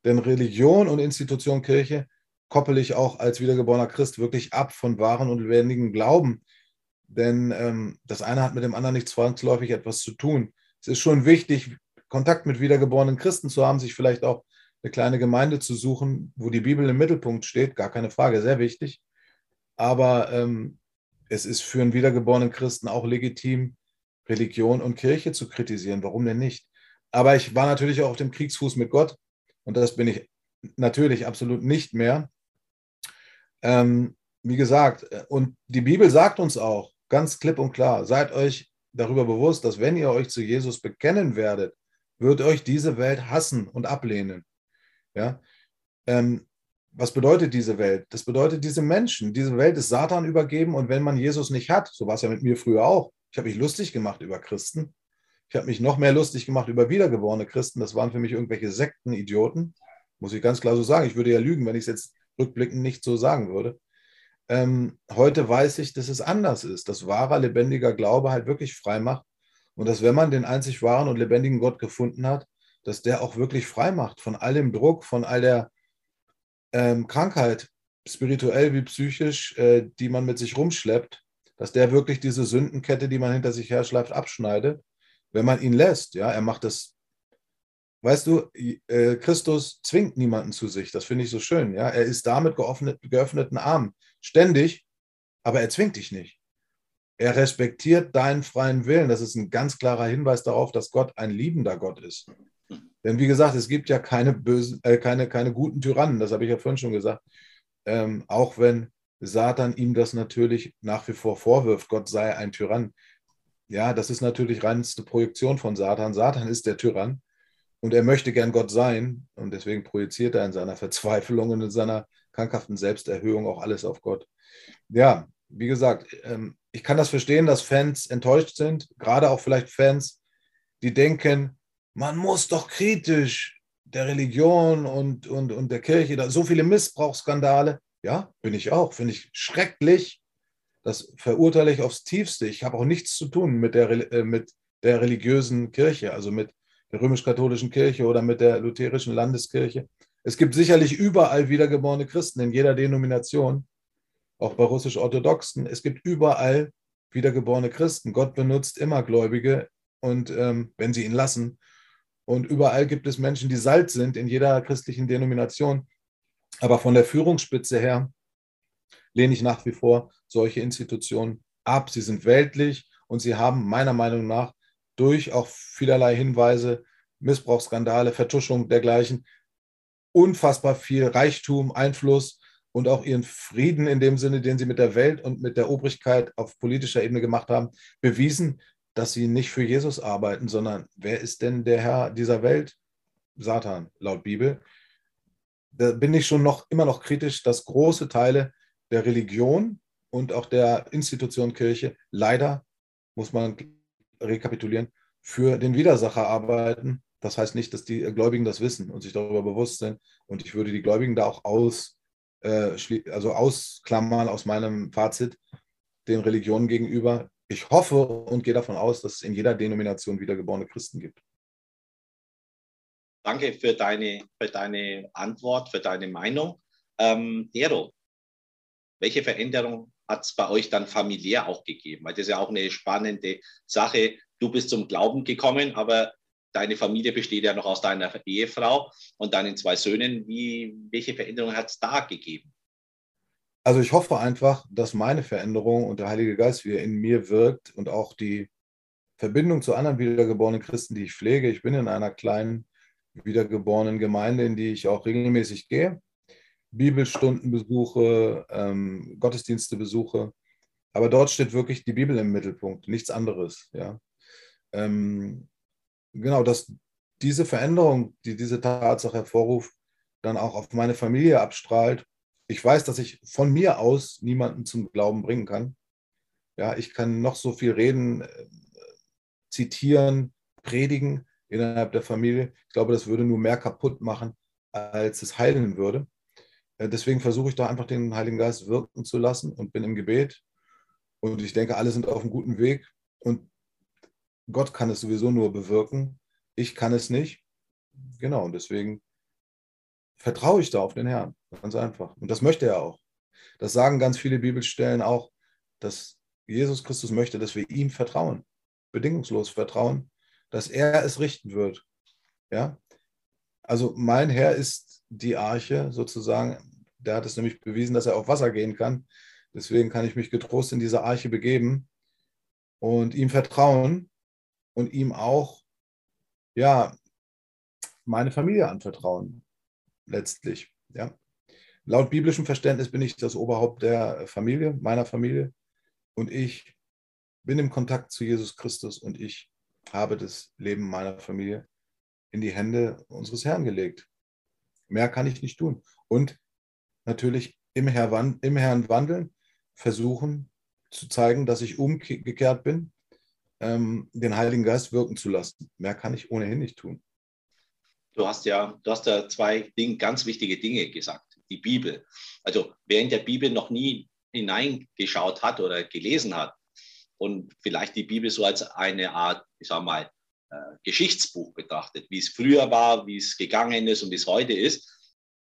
Denn Religion und Institution Kirche koppel ich auch als wiedergeborener Christ wirklich ab von wahren und lebendigen Glauben. Denn ähm, das eine hat mit dem anderen nicht zwangsläufig etwas zu tun. Es ist schon wichtig, Kontakt mit wiedergeborenen Christen zu haben, sich vielleicht auch eine kleine Gemeinde zu suchen, wo die Bibel im Mittelpunkt steht, gar keine Frage, sehr wichtig. Aber ähm, es ist für einen wiedergeborenen Christen auch legitim, Religion und Kirche zu kritisieren. Warum denn nicht? Aber ich war natürlich auch auf dem Kriegsfuß mit Gott und das bin ich natürlich absolut nicht mehr. Ähm, wie gesagt, äh, und die Bibel sagt uns auch ganz klipp und klar, seid euch darüber bewusst, dass wenn ihr euch zu Jesus bekennen werdet, wird euch diese Welt hassen und ablehnen. Ja? Ähm, was bedeutet diese Welt? Das bedeutet diese Menschen. Diese Welt ist Satan übergeben und wenn man Jesus nicht hat, so war es ja mit mir früher auch, ich habe mich lustig gemacht über Christen. Ich habe mich noch mehr lustig gemacht über wiedergeborene Christen. Das waren für mich irgendwelche Sektenidioten. Muss ich ganz klar so sagen. Ich würde ja lügen, wenn ich es jetzt rückblickend nicht so sagen würde. Ähm, heute weiß ich, dass es anders ist, dass wahrer, lebendiger Glaube halt wirklich frei macht und dass wenn man den einzig wahren und lebendigen Gott gefunden hat, dass der auch wirklich frei macht von all dem Druck, von all der ähm, Krankheit, spirituell wie psychisch, äh, die man mit sich rumschleppt, dass der wirklich diese Sündenkette, die man hinter sich herschleift, abschneidet, wenn man ihn lässt. Ja, er macht das Weißt du, äh, Christus zwingt niemanden zu sich. Das finde ich so schön. Ja? Er ist da mit geöffnet, geöffneten Armen. Ständig, aber er zwingt dich nicht. Er respektiert deinen freien Willen. Das ist ein ganz klarer Hinweis darauf, dass Gott ein liebender Gott ist. Denn wie gesagt, es gibt ja keine, bösen, äh, keine, keine guten Tyrannen, das habe ich ja vorhin schon gesagt. Ähm, auch wenn Satan ihm das natürlich nach wie vor vorwirft, Gott sei ein Tyrann. Ja, das ist natürlich reinste Projektion von Satan. Satan ist der Tyrann. Und er möchte gern Gott sein und deswegen projiziert er in seiner Verzweiflung und in seiner krankhaften Selbsterhöhung auch alles auf Gott. Ja, wie gesagt, ähm, ich kann das verstehen, dass Fans enttäuscht sind, gerade auch vielleicht Fans, die denken, man muss doch kritisch der Religion und, und, und der Kirche, da so viele Missbrauchsskandale. Ja, bin ich auch, finde ich schrecklich. Das verurteile ich aufs Tiefste. Ich habe auch nichts zu tun mit der, äh, mit der religiösen Kirche, also mit der römisch-katholischen Kirche oder mit der lutherischen Landeskirche. Es gibt sicherlich überall wiedergeborene Christen in jeder Denomination, auch bei russisch-orthodoxen. Es gibt überall wiedergeborene Christen. Gott benutzt immer Gläubige und ähm, wenn sie ihn lassen. Und überall gibt es Menschen, die Salz sind in jeder christlichen Denomination. Aber von der Führungsspitze her lehne ich nach wie vor solche Institutionen ab. Sie sind weltlich und sie haben meiner Meinung nach durch auch vielerlei Hinweise, Missbrauchsskandale, Vertuschung dergleichen, unfassbar viel Reichtum, Einfluss und auch ihren Frieden in dem Sinne, den sie mit der Welt und mit der Obrigkeit auf politischer Ebene gemacht haben, bewiesen, dass sie nicht für Jesus arbeiten, sondern wer ist denn der Herr dieser Welt? Satan, laut Bibel. Da bin ich schon noch immer noch kritisch, dass große Teile der Religion und auch der Institution Kirche leider, muss man rekapitulieren, für den Widersacher arbeiten. Das heißt nicht, dass die Gläubigen das wissen und sich darüber bewusst sind. Und ich würde die Gläubigen da auch aus, äh, also ausklammern aus meinem Fazit den Religionen gegenüber. Ich hoffe und gehe davon aus, dass es in jeder Denomination wiedergeborene Christen gibt. Danke für deine, für deine Antwort, für deine Meinung. Ähm, Dero, welche Veränderung hat es bei euch dann familiär auch gegeben? Weil das ist ja auch eine spannende Sache. Du bist zum Glauben gekommen, aber deine Familie besteht ja noch aus deiner Ehefrau und deinen zwei Söhnen. Wie, welche Veränderungen hat es da gegeben? Also ich hoffe einfach, dass meine Veränderung und der Heilige Geist, wie er in mir wirkt und auch die Verbindung zu anderen wiedergeborenen Christen, die ich pflege. Ich bin in einer kleinen wiedergeborenen Gemeinde, in die ich auch regelmäßig gehe. Bibelstunden besuche, ähm, Gottesdienste besuche. Aber dort steht wirklich die Bibel im Mittelpunkt, nichts anderes. Ja. Ähm, genau, dass diese Veränderung, die diese Tatsache hervorruft, dann auch auf meine Familie abstrahlt. Ich weiß, dass ich von mir aus niemanden zum Glauben bringen kann. Ja, ich kann noch so viel reden, äh, zitieren, predigen innerhalb der Familie. Ich glaube, das würde nur mehr kaputt machen, als es heilen würde. Äh, deswegen versuche ich da einfach den Heiligen Geist wirken zu lassen und bin im Gebet. Und ich denke, alle sind auf einem guten Weg. Und Gott kann es sowieso nur bewirken. Ich kann es nicht. Genau, und deswegen vertraue ich da auf den Herrn. Ganz einfach. Und das möchte er auch. Das sagen ganz viele Bibelstellen auch, dass Jesus Christus möchte, dass wir ihm vertrauen. Bedingungslos vertrauen, dass er es richten wird. Ja? Also mein Herr ist die Arche sozusagen der hat es nämlich bewiesen, dass er auf Wasser gehen kann. Deswegen kann ich mich getrost in diese Arche begeben und ihm vertrauen und ihm auch, ja, meine Familie anvertrauen, letztlich. Ja. Laut biblischem Verständnis bin ich das Oberhaupt der Familie, meiner Familie. Und ich bin im Kontakt zu Jesus Christus und ich habe das Leben meiner Familie in die Hände unseres Herrn gelegt. Mehr kann ich nicht tun. Und natürlich im, Herrn, im Herrn wandeln, versuchen zu zeigen, dass ich umgekehrt bin, ähm, den Heiligen Geist wirken zu lassen. Mehr kann ich ohnehin nicht tun. Du hast ja, du hast ja zwei Dinge, ganz wichtige Dinge gesagt. Die Bibel. Also wer in der Bibel noch nie hineingeschaut hat oder gelesen hat und vielleicht die Bibel so als eine Art, ich sag mal, äh, Geschichtsbuch betrachtet, wie es früher war, wie es gegangen ist und wie es heute ist,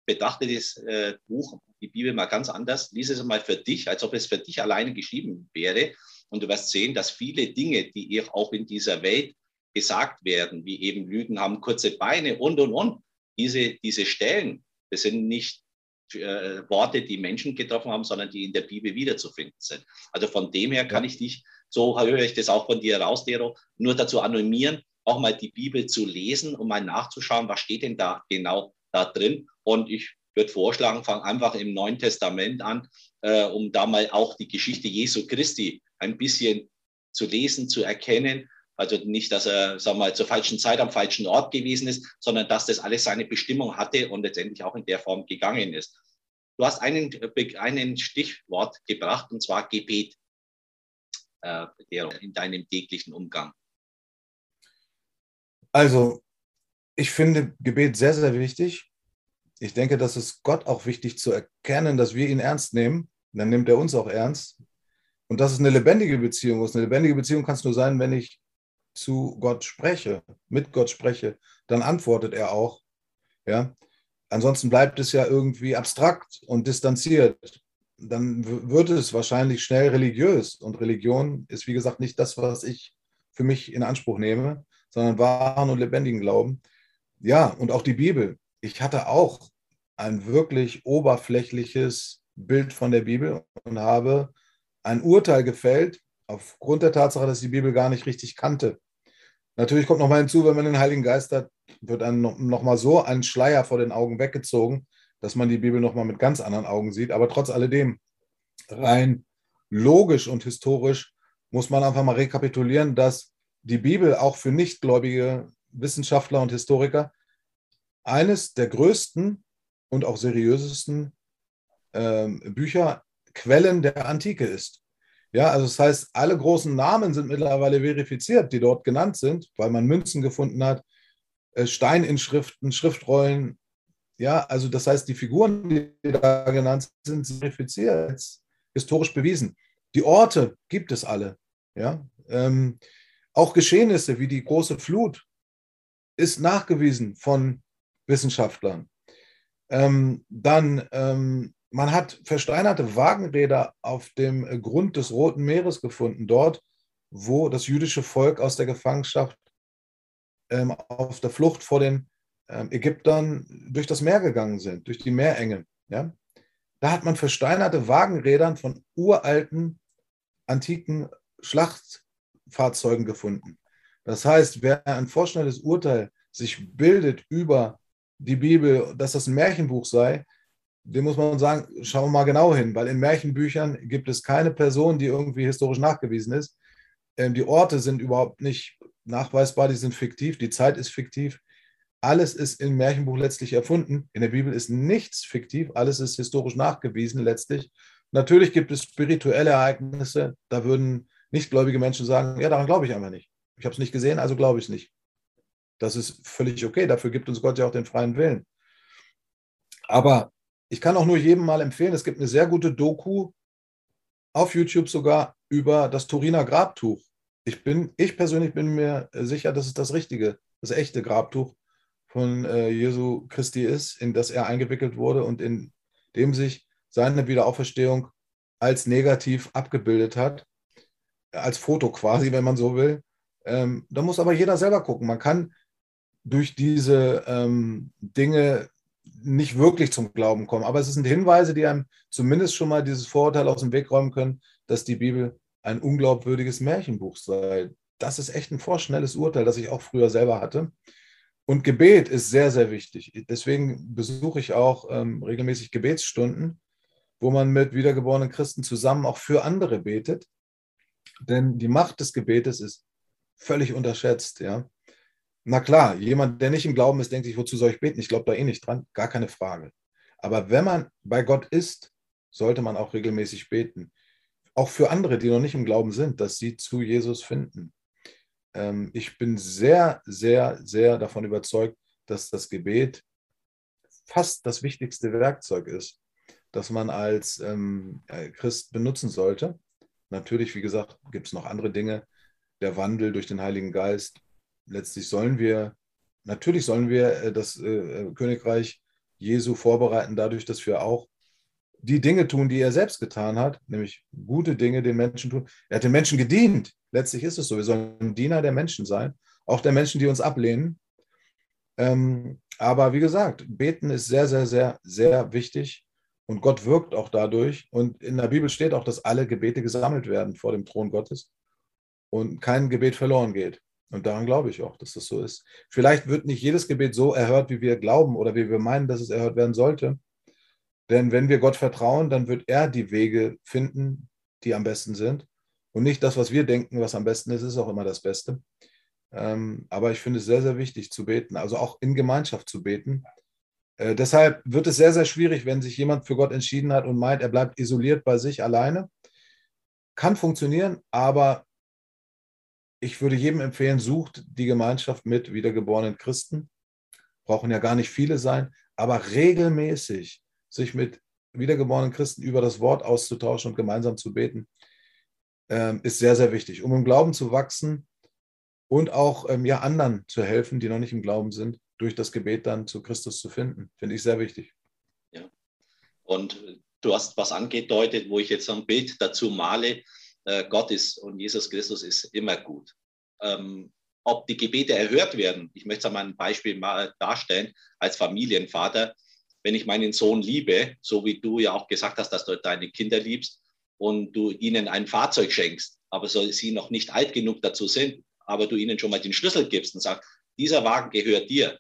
betrachte das äh, Buch, die Bibel mal ganz anders, lies es mal für dich, als ob es für dich alleine geschrieben wäre. Und du wirst sehen, dass viele Dinge, die auch in dieser Welt gesagt werden, wie eben Lügen haben kurze Beine und, und, und, diese, diese Stellen, das sind nicht äh, Worte, die Menschen getroffen haben, sondern die in der Bibel wiederzufinden sind. Also von dem her kann ich dich, so höre ich das auch von dir raus, Dero, nur dazu animieren, auch mal die Bibel zu lesen, um mal nachzuschauen, was steht denn da genau da drin. Und ich würde vorschlagen, fang einfach im Neuen Testament an, äh, um da mal auch die Geschichte Jesu Christi ein bisschen zu lesen, zu erkennen. Also nicht, dass er, sagen wir mal, zur falschen Zeit am falschen Ort gewesen ist, sondern dass das alles seine Bestimmung hatte und letztendlich auch in der Form gegangen ist. Du hast einen, einen Stichwort gebracht, und zwar Gebet äh, in deinem täglichen Umgang. Also ich finde Gebet sehr, sehr wichtig. Ich denke, dass es Gott auch wichtig zu erkennen, dass wir ihn ernst nehmen. Dann nimmt er uns auch ernst. Und dass es eine lebendige Beziehung ist. Eine lebendige Beziehung kann es nur sein, wenn ich zu Gott spreche, mit Gott spreche, dann antwortet er auch. Ja? Ansonsten bleibt es ja irgendwie abstrakt und distanziert. Dann wird es wahrscheinlich schnell religiös. Und Religion ist, wie gesagt, nicht das, was ich für mich in Anspruch nehme, sondern wahren und lebendigen Glauben. Ja, und auch die Bibel. Ich hatte auch ein wirklich oberflächliches Bild von der Bibel und habe ein Urteil gefällt aufgrund der Tatsache, dass ich die Bibel gar nicht richtig kannte. Natürlich kommt noch mal hinzu, wenn man den Heiligen Geist hat, wird dann noch mal so ein Schleier vor den Augen weggezogen, dass man die Bibel noch mal mit ganz anderen Augen sieht. Aber trotz alledem, rein logisch und historisch muss man einfach mal rekapitulieren, dass die Bibel auch für nichtgläubige Wissenschaftler und Historiker eines der größten und auch seriösesten äh, Bücher, Quellen der Antike ist. Ja, also das heißt, alle großen Namen sind mittlerweile verifiziert, die dort genannt sind, weil man Münzen gefunden hat, äh, Steininschriften, Schriftrollen. Ja, also das heißt, die Figuren, die da genannt sind, sind verifiziert, historisch bewiesen. Die Orte gibt es alle. Ja, ähm, auch Geschehnisse wie die große Flut ist nachgewiesen von Wissenschaftlern. Ähm, dann ähm, man hat versteinerte Wagenräder auf dem Grund des Roten Meeres gefunden, dort, wo das jüdische Volk aus der Gefangenschaft ähm, auf der Flucht vor den ähm, Ägyptern durch das Meer gegangen sind, durch die Meerenge. Ja? Da hat man versteinerte Wagenrädern von uralten, antiken Schlachtfahrzeugen gefunden. Das heißt, wer ein vorschnelles Urteil sich bildet über die Bibel, dass das ein Märchenbuch sei, dem muss man sagen, schauen wir mal genau hin, weil in Märchenbüchern gibt es keine Person, die irgendwie historisch nachgewiesen ist. Ähm, die Orte sind überhaupt nicht nachweisbar, die sind fiktiv, die Zeit ist fiktiv. Alles ist im Märchenbuch letztlich erfunden. In der Bibel ist nichts fiktiv, alles ist historisch nachgewiesen letztlich. Natürlich gibt es spirituelle Ereignisse, da würden nichtgläubige Menschen sagen, ja, daran glaube ich einfach nicht. Ich habe es nicht gesehen, also glaube ich es nicht. Das ist völlig okay, dafür gibt uns Gott ja auch den freien Willen. Aber ich kann auch nur jedem mal empfehlen, es gibt eine sehr gute Doku auf YouTube sogar über das Turiner Grabtuch. Ich, bin, ich persönlich bin mir sicher, dass es das richtige, das echte Grabtuch von äh, Jesu Christi ist, in das er eingewickelt wurde und in dem sich seine Wiederauferstehung als negativ abgebildet hat, als Foto quasi, wenn man so will. Ähm, da muss aber jeder selber gucken. Man kann durch diese ähm, Dinge nicht wirklich zum Glauben kommen. Aber es sind Hinweise, die einem zumindest schon mal dieses Vorurteil aus dem Weg räumen können, dass die Bibel ein unglaubwürdiges Märchenbuch sei. Das ist echt ein vorschnelles Urteil, das ich auch früher selber hatte. Und Gebet ist sehr, sehr wichtig. Deswegen besuche ich auch ähm, regelmäßig Gebetsstunden, wo man mit wiedergeborenen Christen zusammen auch für andere betet. Denn die Macht des Gebetes ist völlig unterschätzt. Ja? Na klar, jemand, der nicht im Glauben ist, denkt sich, wozu soll ich beten? Ich glaube da eh nicht dran. Gar keine Frage. Aber wenn man bei Gott ist, sollte man auch regelmäßig beten. Auch für andere, die noch nicht im Glauben sind, dass sie zu Jesus finden. Ähm, ich bin sehr, sehr, sehr davon überzeugt, dass das Gebet fast das wichtigste Werkzeug ist, das man als ähm, äh, Christ benutzen sollte. Natürlich, wie gesagt, gibt es noch andere Dinge. Der Wandel durch den Heiligen Geist, letztlich sollen wir, natürlich sollen wir äh, das äh, äh, Königreich Jesu vorbereiten, dadurch, dass wir auch die Dinge tun, die er selbst getan hat, nämlich gute Dinge den Menschen tun. Er hat den Menschen gedient. Letztlich ist es so. Wir sollen Diener der Menschen sein, auch der Menschen, die uns ablehnen. Ähm, aber wie gesagt, beten ist sehr, sehr, sehr, sehr wichtig und Gott wirkt auch dadurch. Und in der Bibel steht auch, dass alle Gebete gesammelt werden vor dem Thron Gottes und kein Gebet verloren geht. Und daran glaube ich auch, dass das so ist. Vielleicht wird nicht jedes Gebet so erhört, wie wir glauben oder wie wir meinen, dass es erhört werden sollte. Denn wenn wir Gott vertrauen, dann wird er die Wege finden, die am besten sind. Und nicht das, was wir denken, was am besten ist, ist auch immer das Beste. Ähm, aber ich finde es sehr, sehr wichtig zu beten, also auch in Gemeinschaft zu beten. Äh, deshalb wird es sehr, sehr schwierig, wenn sich jemand für Gott entschieden hat und meint, er bleibt isoliert bei sich alleine. Kann funktionieren, aber ich würde jedem empfehlen, sucht die Gemeinschaft mit wiedergeborenen Christen. Brauchen ja gar nicht viele sein, aber regelmäßig sich mit wiedergeborenen Christen über das Wort auszutauschen und gemeinsam zu beten, ähm, ist sehr, sehr wichtig. Um im Glauben zu wachsen, und auch ähm, ja, anderen zu helfen, die noch nicht im Glauben sind, durch das Gebet dann zu Christus zu finden. Finde ich sehr wichtig. Ja. Und du hast was angedeutet, wo ich jetzt ein Bild dazu male. Äh, Gott ist und Jesus Christus ist immer gut. Ähm, ob die Gebete erhört werden, ich möchte es mal ein Beispiel mal darstellen, als Familienvater, wenn ich meinen Sohn liebe, so wie du ja auch gesagt hast, dass du deine Kinder liebst und du ihnen ein Fahrzeug schenkst, aber so sie noch nicht alt genug dazu sind, aber du ihnen schon mal den Schlüssel gibst und sagst, dieser Wagen gehört dir,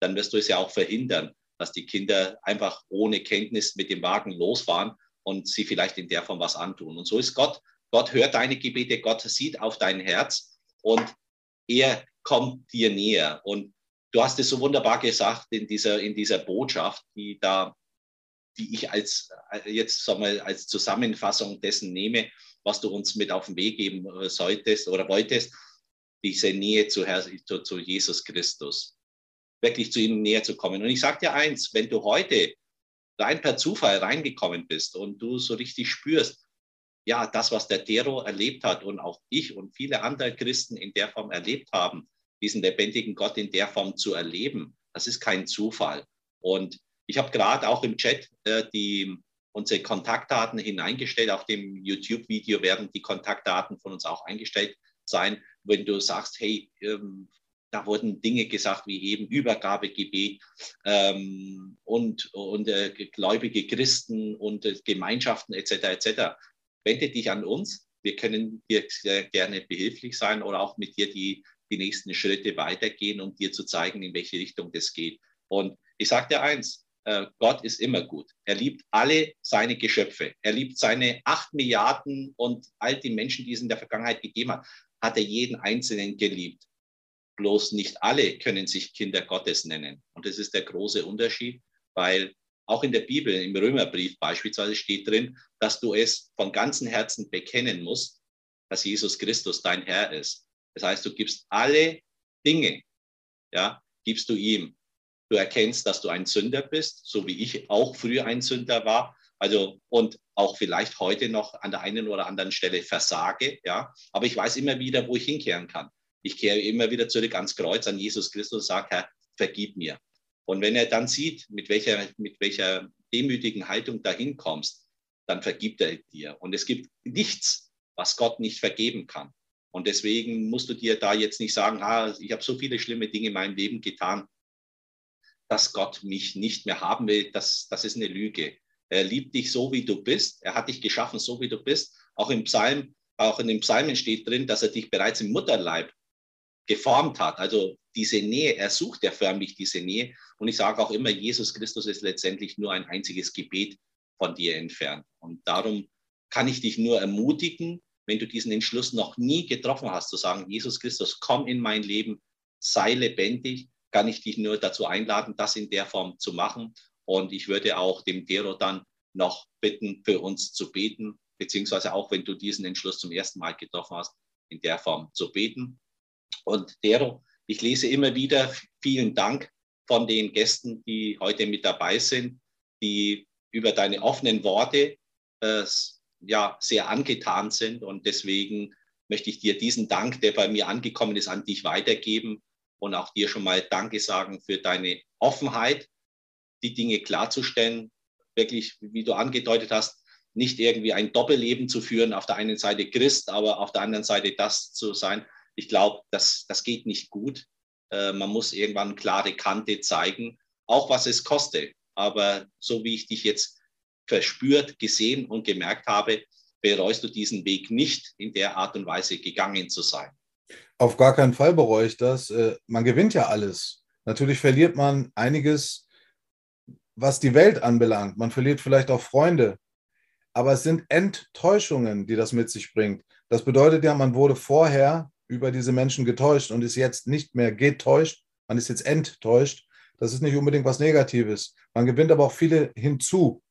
dann wirst du es ja auch verhindern, dass die Kinder einfach ohne Kenntnis mit dem Wagen losfahren und sie vielleicht in der Form was antun. Und so ist Gott. Gott hört deine Gebete, Gott sieht auf dein Herz und er kommt dir näher. Und du hast es so wunderbar gesagt in dieser, in dieser Botschaft, die da, die ich als, jetzt mal, als Zusammenfassung dessen nehme, was du uns mit auf den Weg geben solltest oder wolltest diese Nähe zu, Herr, zu, zu Jesus Christus, wirklich zu ihm näher zu kommen. Und ich sage dir eins, wenn du heute rein per Zufall reingekommen bist und du so richtig spürst, ja, das, was der Tero erlebt hat und auch ich und viele andere Christen in der Form erlebt haben, diesen lebendigen Gott in der Form zu erleben, das ist kein Zufall. Und ich habe gerade auch im Chat äh, die, unsere Kontaktdaten hineingestellt. Auf dem YouTube-Video werden die Kontaktdaten von uns auch eingestellt sein wenn du sagst, hey, ähm, da wurden Dinge gesagt wie eben Übergabegebet ähm, und, und äh, gläubige Christen und äh, Gemeinschaften etc. etc. Wende dich an uns. Wir können dir gerne behilflich sein oder auch mit dir die, die nächsten Schritte weitergehen, um dir zu zeigen, in welche Richtung das geht. Und ich sage dir eins, äh, Gott ist immer gut. Er liebt alle seine Geschöpfe. Er liebt seine acht Milliarden und all die Menschen, die es in der Vergangenheit gegeben hat hat er jeden Einzelnen geliebt. Bloß nicht alle können sich Kinder Gottes nennen. Und das ist der große Unterschied, weil auch in der Bibel, im Römerbrief beispielsweise steht drin, dass du es von ganzem Herzen bekennen musst, dass Jesus Christus dein Herr ist. Das heißt, du gibst alle Dinge, ja, gibst du ihm. Du erkennst, dass du ein Sünder bist, so wie ich auch früher ein Sünder war. Also, und auch vielleicht heute noch an der einen oder anderen Stelle versage, ja. Aber ich weiß immer wieder, wo ich hinkehren kann. Ich kehre immer wieder zurück ans Kreuz, an Jesus Christus und sage, Herr, vergib mir. Und wenn er dann sieht, mit welcher, mit welcher demütigen Haltung dahin kommst, dann vergibt er dir. Und es gibt nichts, was Gott nicht vergeben kann. Und deswegen musst du dir da jetzt nicht sagen, ah, ich habe so viele schlimme Dinge in meinem Leben getan, dass Gott mich nicht mehr haben will. Das, das ist eine Lüge. Er liebt dich so, wie du bist. Er hat dich geschaffen, so wie du bist. Auch im Psalm, auch in den Psalmen steht drin, dass er dich bereits im Mutterleib geformt hat. Also diese Nähe, er sucht ja förmlich diese Nähe. Und ich sage auch immer, Jesus Christus ist letztendlich nur ein einziges Gebet von dir entfernt. Und darum kann ich dich nur ermutigen, wenn du diesen Entschluss noch nie getroffen hast, zu sagen, Jesus Christus, komm in mein Leben, sei lebendig, kann ich dich nur dazu einladen, das in der Form zu machen. Und ich würde auch dem Dero dann noch bitten, für uns zu beten, beziehungsweise auch wenn du diesen Entschluss zum ersten Mal getroffen hast, in der Form zu beten. Und Dero, ich lese immer wieder vielen Dank von den Gästen, die heute mit dabei sind, die über deine offenen Worte äh, ja, sehr angetan sind. Und deswegen möchte ich dir diesen Dank, der bei mir angekommen ist, an dich weitergeben und auch dir schon mal Danke sagen für deine Offenheit die Dinge klarzustellen, wirklich, wie du angedeutet hast, nicht irgendwie ein Doppelleben zu führen, auf der einen Seite Christ, aber auf der anderen Seite das zu sein. Ich glaube, das, das geht nicht gut. Äh, man muss irgendwann klare Kante zeigen, auch was es kostet. Aber so wie ich dich jetzt verspürt, gesehen und gemerkt habe, bereust du diesen Weg nicht in der Art und Weise gegangen zu sein. Auf gar keinen Fall bereue ich das. Äh, man gewinnt ja alles. Natürlich verliert man einiges was die Welt anbelangt. Man verliert vielleicht auch Freunde. Aber es sind Enttäuschungen, die das mit sich bringt. Das bedeutet ja, man wurde vorher über diese Menschen getäuscht und ist jetzt nicht mehr getäuscht, man ist jetzt enttäuscht. Das ist nicht unbedingt was Negatives. Man gewinnt aber auch viele hinzu.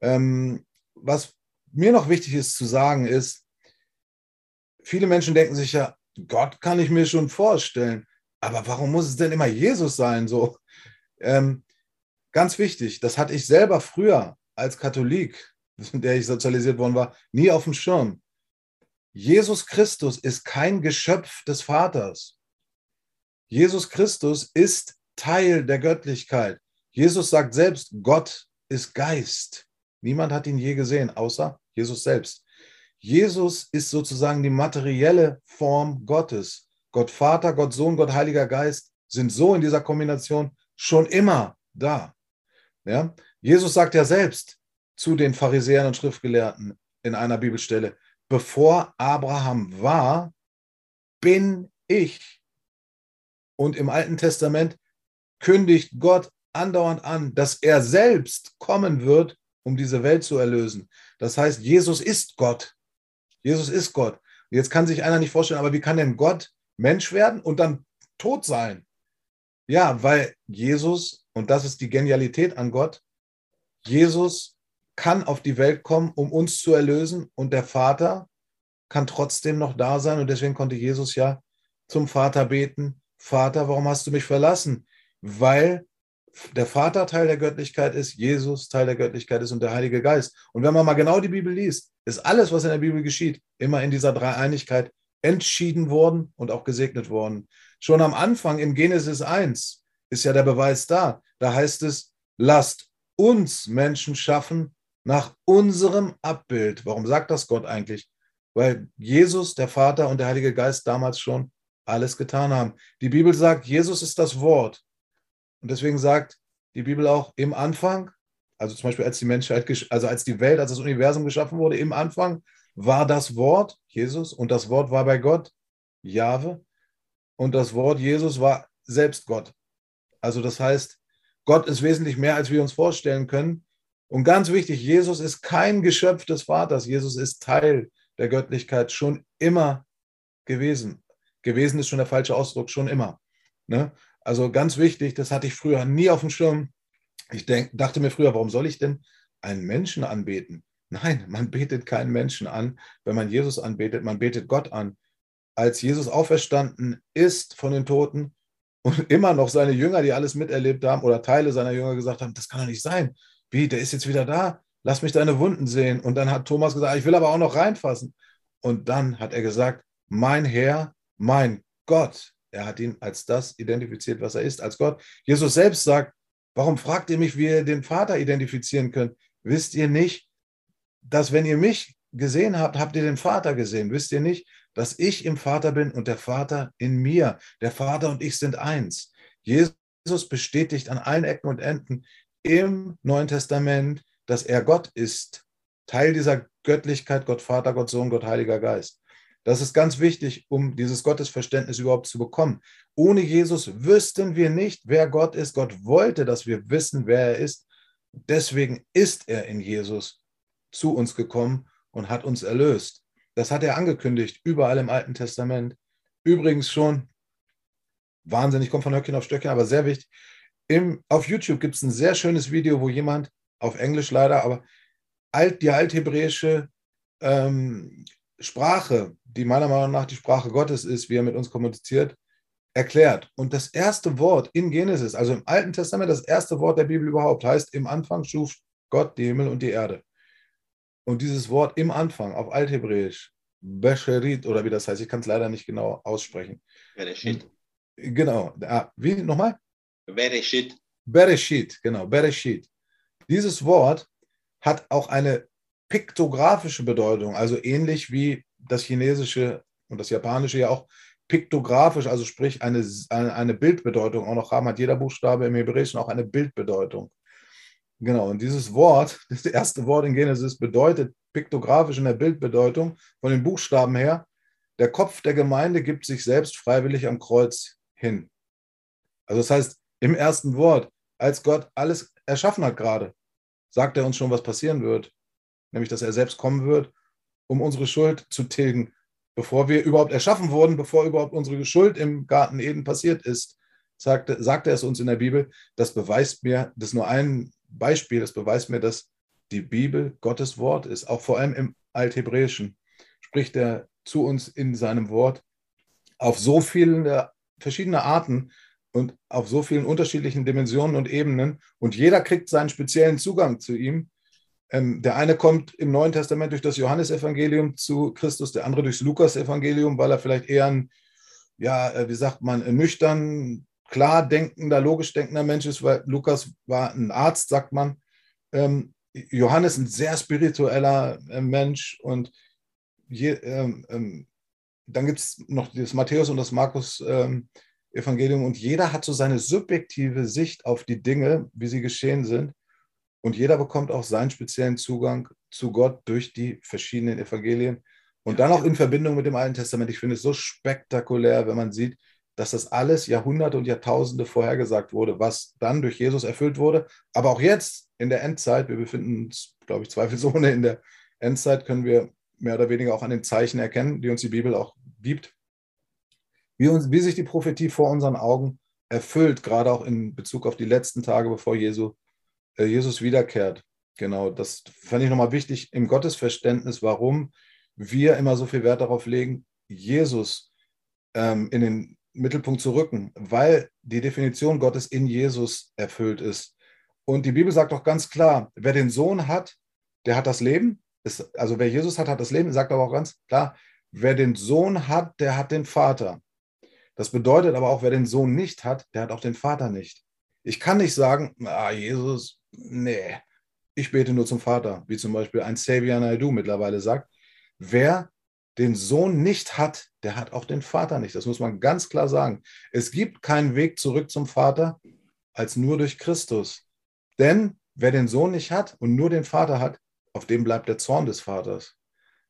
Ähm, was mir noch wichtig ist zu sagen, ist, viele Menschen denken sich ja, Gott kann ich mir schon vorstellen, aber warum muss es denn immer Jesus sein? So, ähm, Ganz wichtig, das hatte ich selber früher als Katholik, in der ich sozialisiert worden war, nie auf dem Schirm. Jesus Christus ist kein Geschöpf des Vaters. Jesus Christus ist Teil der Göttlichkeit. Jesus sagt selbst, Gott ist Geist. Niemand hat ihn je gesehen, außer Jesus selbst. Jesus ist sozusagen die materielle Form Gottes. Gott Vater, Gott Sohn, Gott Heiliger Geist sind so in dieser Kombination schon immer da. Ja? Jesus sagt ja selbst zu den Pharisäern und Schriftgelehrten in einer Bibelstelle, bevor Abraham war, bin ich. Und im Alten Testament kündigt Gott andauernd an, dass er selbst kommen wird, um diese Welt zu erlösen. Das heißt, Jesus ist Gott. Jesus ist Gott. Jetzt kann sich einer nicht vorstellen, aber wie kann denn Gott Mensch werden und dann tot sein? Ja, weil Jesus, und das ist die Genialität an Gott, Jesus kann auf die Welt kommen, um uns zu erlösen und der Vater kann trotzdem noch da sein und deswegen konnte Jesus ja zum Vater beten, Vater, warum hast du mich verlassen? Weil der Vater Teil der Göttlichkeit ist, Jesus Teil der Göttlichkeit ist und der Heilige Geist. Und wenn man mal genau die Bibel liest, ist alles, was in der Bibel geschieht, immer in dieser Dreieinigkeit entschieden worden und auch gesegnet worden. Schon am Anfang in Genesis 1 ist ja der Beweis da. Da heißt es, lasst uns Menschen schaffen nach unserem Abbild. Warum sagt das Gott eigentlich? Weil Jesus, der Vater und der Heilige Geist damals schon alles getan haben. Die Bibel sagt, Jesus ist das Wort. Und deswegen sagt die Bibel auch im Anfang, also zum Beispiel als die Menschheit, also als die Welt, als das Universum geschaffen wurde, im Anfang war das Wort Jesus und das Wort war bei Gott, Jahwe, und das Wort Jesus war selbst Gott. Also das heißt, Gott ist wesentlich mehr, als wir uns vorstellen können. Und ganz wichtig, Jesus ist kein Geschöpf des Vaters. Jesus ist Teil der Göttlichkeit schon immer gewesen. Gewesen ist schon der falsche Ausdruck, schon immer. Ne? Also ganz wichtig, das hatte ich früher nie auf dem Schirm. Ich denk, dachte mir früher, warum soll ich denn einen Menschen anbeten? Nein, man betet keinen Menschen an, wenn man Jesus anbetet, man betet Gott an. Als Jesus auferstanden ist von den Toten und immer noch seine Jünger, die alles miterlebt haben, oder Teile seiner Jünger gesagt haben, das kann doch nicht sein. Wie, der ist jetzt wieder da, lass mich deine Wunden sehen. Und dann hat Thomas gesagt, ich will aber auch noch reinfassen. Und dann hat er gesagt, mein Herr, mein Gott. Er hat ihn als das identifiziert, was er ist, als Gott. Jesus selbst sagt, warum fragt ihr mich, wie ihr den Vater identifizieren könnt? Wisst ihr nicht, dass wenn ihr mich gesehen habt, habt ihr den Vater gesehen? Wisst ihr nicht, dass ich im Vater bin und der Vater in mir? Der Vater und ich sind eins. Jesus bestätigt an allen Ecken und Enden im Neuen Testament, dass er Gott ist. Teil dieser Göttlichkeit, Gott Vater, Gott Sohn, Gott Heiliger Geist. Das ist ganz wichtig, um dieses Gottesverständnis überhaupt zu bekommen. Ohne Jesus wüssten wir nicht, wer Gott ist. Gott wollte, dass wir wissen, wer er ist. Deswegen ist er in Jesus zu uns gekommen und hat uns erlöst. Das hat er angekündigt, überall im Alten Testament. Übrigens schon, Wahnsinn, ich komme von Höckchen auf Stöckchen, aber sehr wichtig. Im, auf YouTube gibt es ein sehr schönes Video, wo jemand, auf Englisch leider, aber alt, die althebräische ähm, Sprache, die meiner Meinung nach die Sprache Gottes ist, wie er mit uns kommuniziert, erklärt. Und das erste Wort in Genesis, also im Alten Testament, das erste Wort der Bibel überhaupt, heißt, im Anfang schuf Gott die Himmel und die Erde. Und dieses Wort im Anfang auf Althebräisch, Bescherit oder wie das heißt, ich kann es leider nicht genau aussprechen. Bereshit. Genau. Ah, wie nochmal? Bereshit. Bereshit, genau, Bereshit. Dieses Wort hat auch eine piktografische Bedeutung, also ähnlich wie das Chinesische und das Japanische ja auch piktografisch, also sprich eine, eine Bildbedeutung auch noch haben, hat jeder Buchstabe im Hebräischen auch eine Bildbedeutung. Genau, und dieses Wort, das erste Wort in Genesis, bedeutet piktografisch in der Bildbedeutung von den Buchstaben her, der Kopf der Gemeinde gibt sich selbst freiwillig am Kreuz hin. Also das heißt, im ersten Wort, als Gott alles erschaffen hat gerade, sagt er uns schon, was passieren wird nämlich dass er selbst kommen wird, um unsere Schuld zu tilgen, bevor wir überhaupt erschaffen wurden, bevor überhaupt unsere Schuld im Garten Eden passiert ist, sagte, sagte er es uns in der Bibel. Das beweist mir, das ist nur ein Beispiel, das beweist mir, dass die Bibel Gottes Wort ist, auch vor allem im Althebräischen spricht er zu uns in seinem Wort auf so viele verschiedene Arten und auf so vielen unterschiedlichen Dimensionen und Ebenen und jeder kriegt seinen speziellen Zugang zu ihm ähm, der eine kommt im Neuen Testament durch das Johannesevangelium zu Christus, der andere durchs Lukasevangelium, weil er vielleicht eher ein ja, äh, wie sagt man, nüchtern, klar denkender, logisch denkender Mensch ist, weil Lukas war ein Arzt, sagt man. Ähm, Johannes ein sehr spiritueller äh, Mensch und je, ähm, ähm, dann gibt es noch das Matthäus und das Markus ähm, Evangelium und jeder hat so seine subjektive Sicht auf die Dinge, wie sie geschehen sind. Und jeder bekommt auch seinen speziellen Zugang zu Gott durch die verschiedenen Evangelien. Und dann auch in Verbindung mit dem Alten Testament. Ich finde es so spektakulär, wenn man sieht, dass das alles Jahrhunderte und Jahrtausende vorhergesagt wurde, was dann durch Jesus erfüllt wurde. Aber auch jetzt in der Endzeit, wir befinden uns, glaube ich, zweifelsohne in der Endzeit, können wir mehr oder weniger auch an den Zeichen erkennen, die uns die Bibel auch gibt, wie, uns, wie sich die Prophetie vor unseren Augen erfüllt, gerade auch in Bezug auf die letzten Tage, bevor Jesu, äh, Jesus wiederkehrt. Genau, das fand ich nochmal wichtig im Gottesverständnis, warum wir immer so viel Wert darauf legen, Jesus ähm, in den Mittelpunkt zu rücken, weil die Definition Gottes in Jesus erfüllt ist. Und die Bibel sagt auch ganz klar, wer den Sohn hat, der hat das Leben. Ist, also wer Jesus hat, hat das Leben, sagt aber auch ganz klar, wer den Sohn hat, der hat den Vater. Das bedeutet aber auch, wer den Sohn nicht hat, der hat auch den Vater nicht. Ich kann nicht sagen, ah, Jesus, nee, ich bete nur zum Vater, wie zum Beispiel ein Xavier Naidoo mittlerweile sagt. Wer den Sohn nicht hat, der hat auch den Vater nicht. Das muss man ganz klar sagen. Es gibt keinen Weg zurück zum Vater als nur durch Christus. Denn wer den Sohn nicht hat und nur den Vater hat, auf dem bleibt der Zorn des Vaters.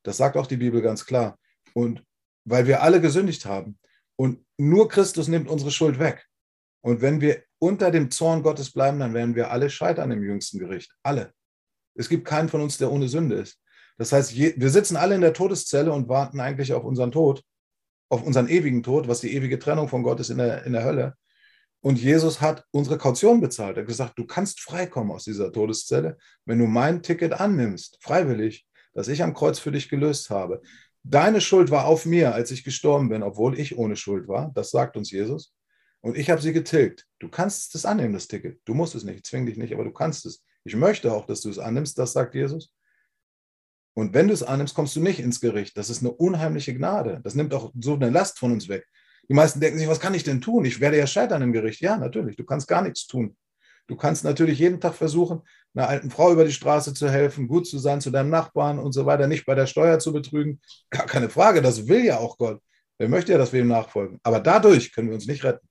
Das sagt auch die Bibel ganz klar. Und weil wir alle gesündigt haben, und nur Christus nimmt unsere Schuld weg. Und wenn wir unter dem Zorn Gottes bleiben, dann werden wir alle scheitern im jüngsten Gericht. Alle. Es gibt keinen von uns, der ohne Sünde ist. Das heißt, wir sitzen alle in der Todeszelle und warten eigentlich auf unseren Tod, auf unseren ewigen Tod, was die ewige Trennung von Gott ist in der, in der Hölle. Und Jesus hat unsere Kaution bezahlt. Er hat gesagt, du kannst freikommen aus dieser Todeszelle, wenn du mein Ticket annimmst, freiwillig, das ich am Kreuz für dich gelöst habe. Deine Schuld war auf mir, als ich gestorben bin, obwohl ich ohne Schuld war. Das sagt uns Jesus. Und ich habe sie getilgt. Du kannst es annehmen, das Ticket. Du musst es nicht, ich zwing dich nicht, aber du kannst es. Ich möchte auch, dass du es annimmst, das sagt Jesus. Und wenn du es annimmst, kommst du nicht ins Gericht. Das ist eine unheimliche Gnade. Das nimmt auch so eine Last von uns weg. Die meisten denken sich, was kann ich denn tun? Ich werde ja scheitern im Gericht. Ja, natürlich. Du kannst gar nichts tun. Du kannst natürlich jeden Tag versuchen, einer alten Frau über die Straße zu helfen, gut zu sein zu deinem Nachbarn und so weiter, nicht bei der Steuer zu betrügen. Gar keine Frage, das will ja auch Gott. Wer möchte ja, dass wir ihm nachfolgen? Aber dadurch können wir uns nicht retten.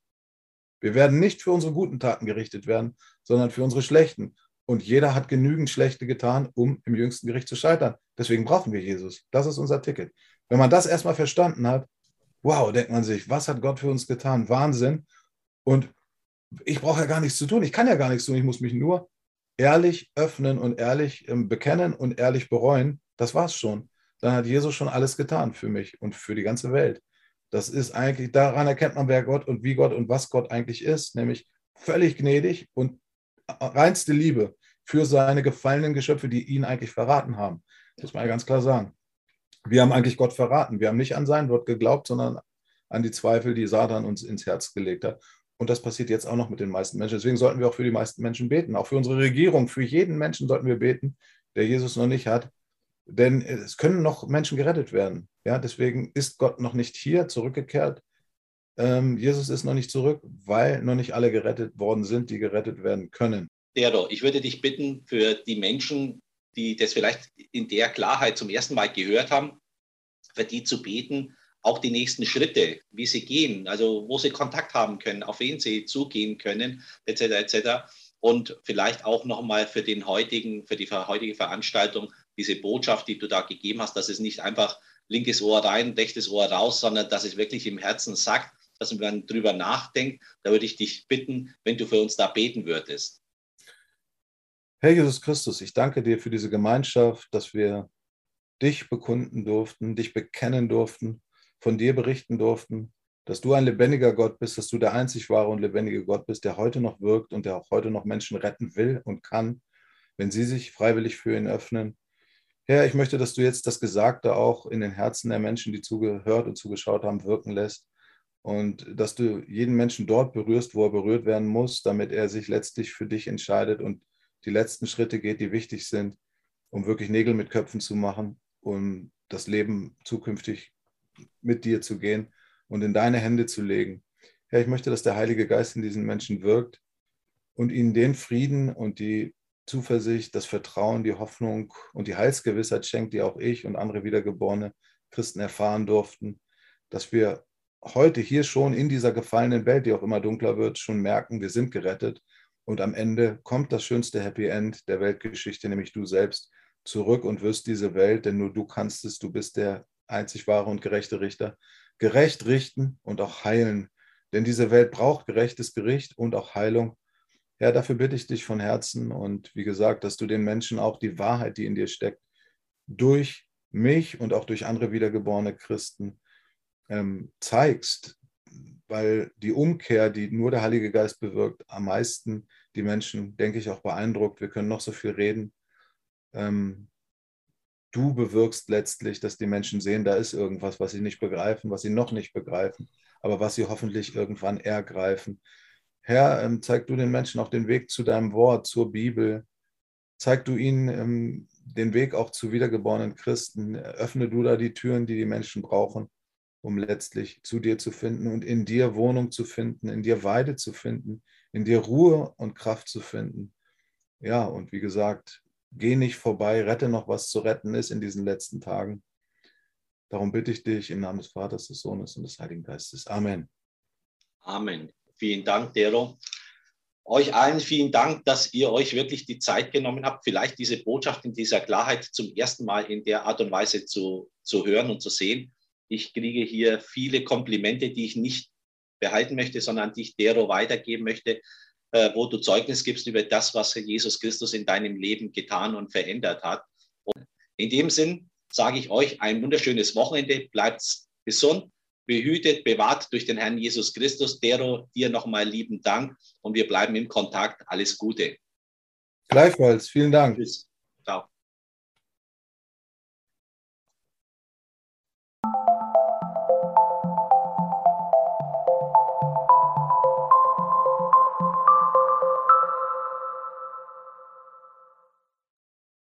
Wir werden nicht für unsere guten Taten gerichtet werden, sondern für unsere schlechten. Und jeder hat genügend Schlechte getan, um im jüngsten Gericht zu scheitern. Deswegen brauchen wir Jesus. Das ist unser Ticket. Wenn man das erstmal verstanden hat, wow, denkt man sich, was hat Gott für uns getan? Wahnsinn. Und ich brauche ja gar nichts zu tun. Ich kann ja gar nichts tun. Ich muss mich nur ehrlich öffnen und ehrlich ähm, bekennen und ehrlich bereuen. Das war's schon. Dann hat Jesus schon alles getan für mich und für die ganze Welt. Das ist eigentlich, daran erkennt man, wer Gott und wie Gott und was Gott eigentlich ist, nämlich völlig gnädig und reinste Liebe für seine gefallenen Geschöpfe, die ihn eigentlich verraten haben. Das muss man ganz klar sagen. Wir haben eigentlich Gott verraten. Wir haben nicht an sein Wort geglaubt, sondern an die Zweifel, die Satan uns ins Herz gelegt hat. Und das passiert jetzt auch noch mit den meisten Menschen. Deswegen sollten wir auch für die meisten Menschen beten. Auch für unsere Regierung, für jeden Menschen sollten wir beten, der Jesus noch nicht hat. Denn es können noch Menschen gerettet werden. Ja, deswegen ist Gott noch nicht hier zurückgekehrt. Ähm, Jesus ist noch nicht zurück, weil noch nicht alle gerettet worden sind, die gerettet werden können. Dero, ich würde dich bitten, für die Menschen, die das vielleicht in der Klarheit zum ersten Mal gehört haben, für die zu beten, auch die nächsten Schritte, wie sie gehen, also wo sie Kontakt haben können, auf wen sie zugehen können, etc. etc. Und vielleicht auch nochmal für den heutigen, für die heutige Veranstaltung diese Botschaft, die du da gegeben hast, dass es nicht einfach linkes Ohr rein, rechtes Ohr raus, sondern dass es wirklich im Herzen sagt, dass man drüber nachdenkt. Da würde ich dich bitten, wenn du für uns da beten würdest. Herr Jesus Christus, ich danke dir für diese Gemeinschaft, dass wir dich bekunden durften, dich bekennen durften von dir berichten durften, dass du ein lebendiger Gott bist, dass du der einzig wahre und lebendige Gott bist, der heute noch wirkt und der auch heute noch Menschen retten will und kann, wenn sie sich freiwillig für ihn öffnen. Herr, ich möchte, dass du jetzt das Gesagte auch in den Herzen der Menschen, die zugehört und zugeschaut haben, wirken lässt und dass du jeden Menschen dort berührst, wo er berührt werden muss, damit er sich letztlich für dich entscheidet und die letzten Schritte geht, die wichtig sind, um wirklich Nägel mit Köpfen zu machen, um das Leben zukünftig mit dir zu gehen und in deine Hände zu legen. Herr, ich möchte, dass der Heilige Geist in diesen Menschen wirkt und ihnen den Frieden und die Zuversicht, das Vertrauen, die Hoffnung und die Heilsgewissheit schenkt, die auch ich und andere wiedergeborene Christen erfahren durften, dass wir heute hier schon in dieser gefallenen Welt, die auch immer dunkler wird, schon merken, wir sind gerettet und am Ende kommt das schönste Happy End der Weltgeschichte, nämlich du selbst, zurück und wirst diese Welt, denn nur du kannst es, du bist der einzig wahre und gerechte Richter, gerecht richten und auch heilen. Denn diese Welt braucht gerechtes Gericht und auch Heilung. Ja, dafür bitte ich dich von Herzen und wie gesagt, dass du den Menschen auch die Wahrheit, die in dir steckt, durch mich und auch durch andere wiedergeborene Christen ähm, zeigst, weil die Umkehr, die nur der Heilige Geist bewirkt, am meisten die Menschen, denke ich, auch beeindruckt. Wir können noch so viel reden. Ähm, du bewirkst letztlich, dass die Menschen sehen, da ist irgendwas, was sie nicht begreifen, was sie noch nicht begreifen, aber was sie hoffentlich irgendwann ergreifen. Herr, ähm, zeig du den Menschen auch den Weg zu deinem Wort, zur Bibel. Zeig du ihnen ähm, den Weg auch zu wiedergeborenen Christen. Öffne du da die Türen, die die Menschen brauchen, um letztlich zu dir zu finden und in dir Wohnung zu finden, in dir Weide zu finden, in dir Ruhe und Kraft zu finden. Ja, und wie gesagt, geh nicht vorbei, rette noch, was zu retten ist in diesen letzten Tagen. Darum bitte ich dich im Namen des Vaters, des Sohnes und des Heiligen Geistes. Amen. Amen. Vielen Dank, Dero. Euch allen vielen Dank, dass ihr euch wirklich die Zeit genommen habt, vielleicht diese Botschaft in dieser Klarheit zum ersten Mal in der Art und Weise zu, zu hören und zu sehen. Ich kriege hier viele Komplimente, die ich nicht behalten möchte, sondern die ich Dero weitergeben möchte, wo du Zeugnis gibst über das, was Jesus Christus in deinem Leben getan und verändert hat. Und in dem Sinn sage ich euch ein wunderschönes Wochenende, bleibt gesund behütet, bewahrt durch den Herrn Jesus Christus. Dero, dir nochmal lieben Dank und wir bleiben im Kontakt. Alles Gute. Gleichfalls, vielen Dank. Tschüss.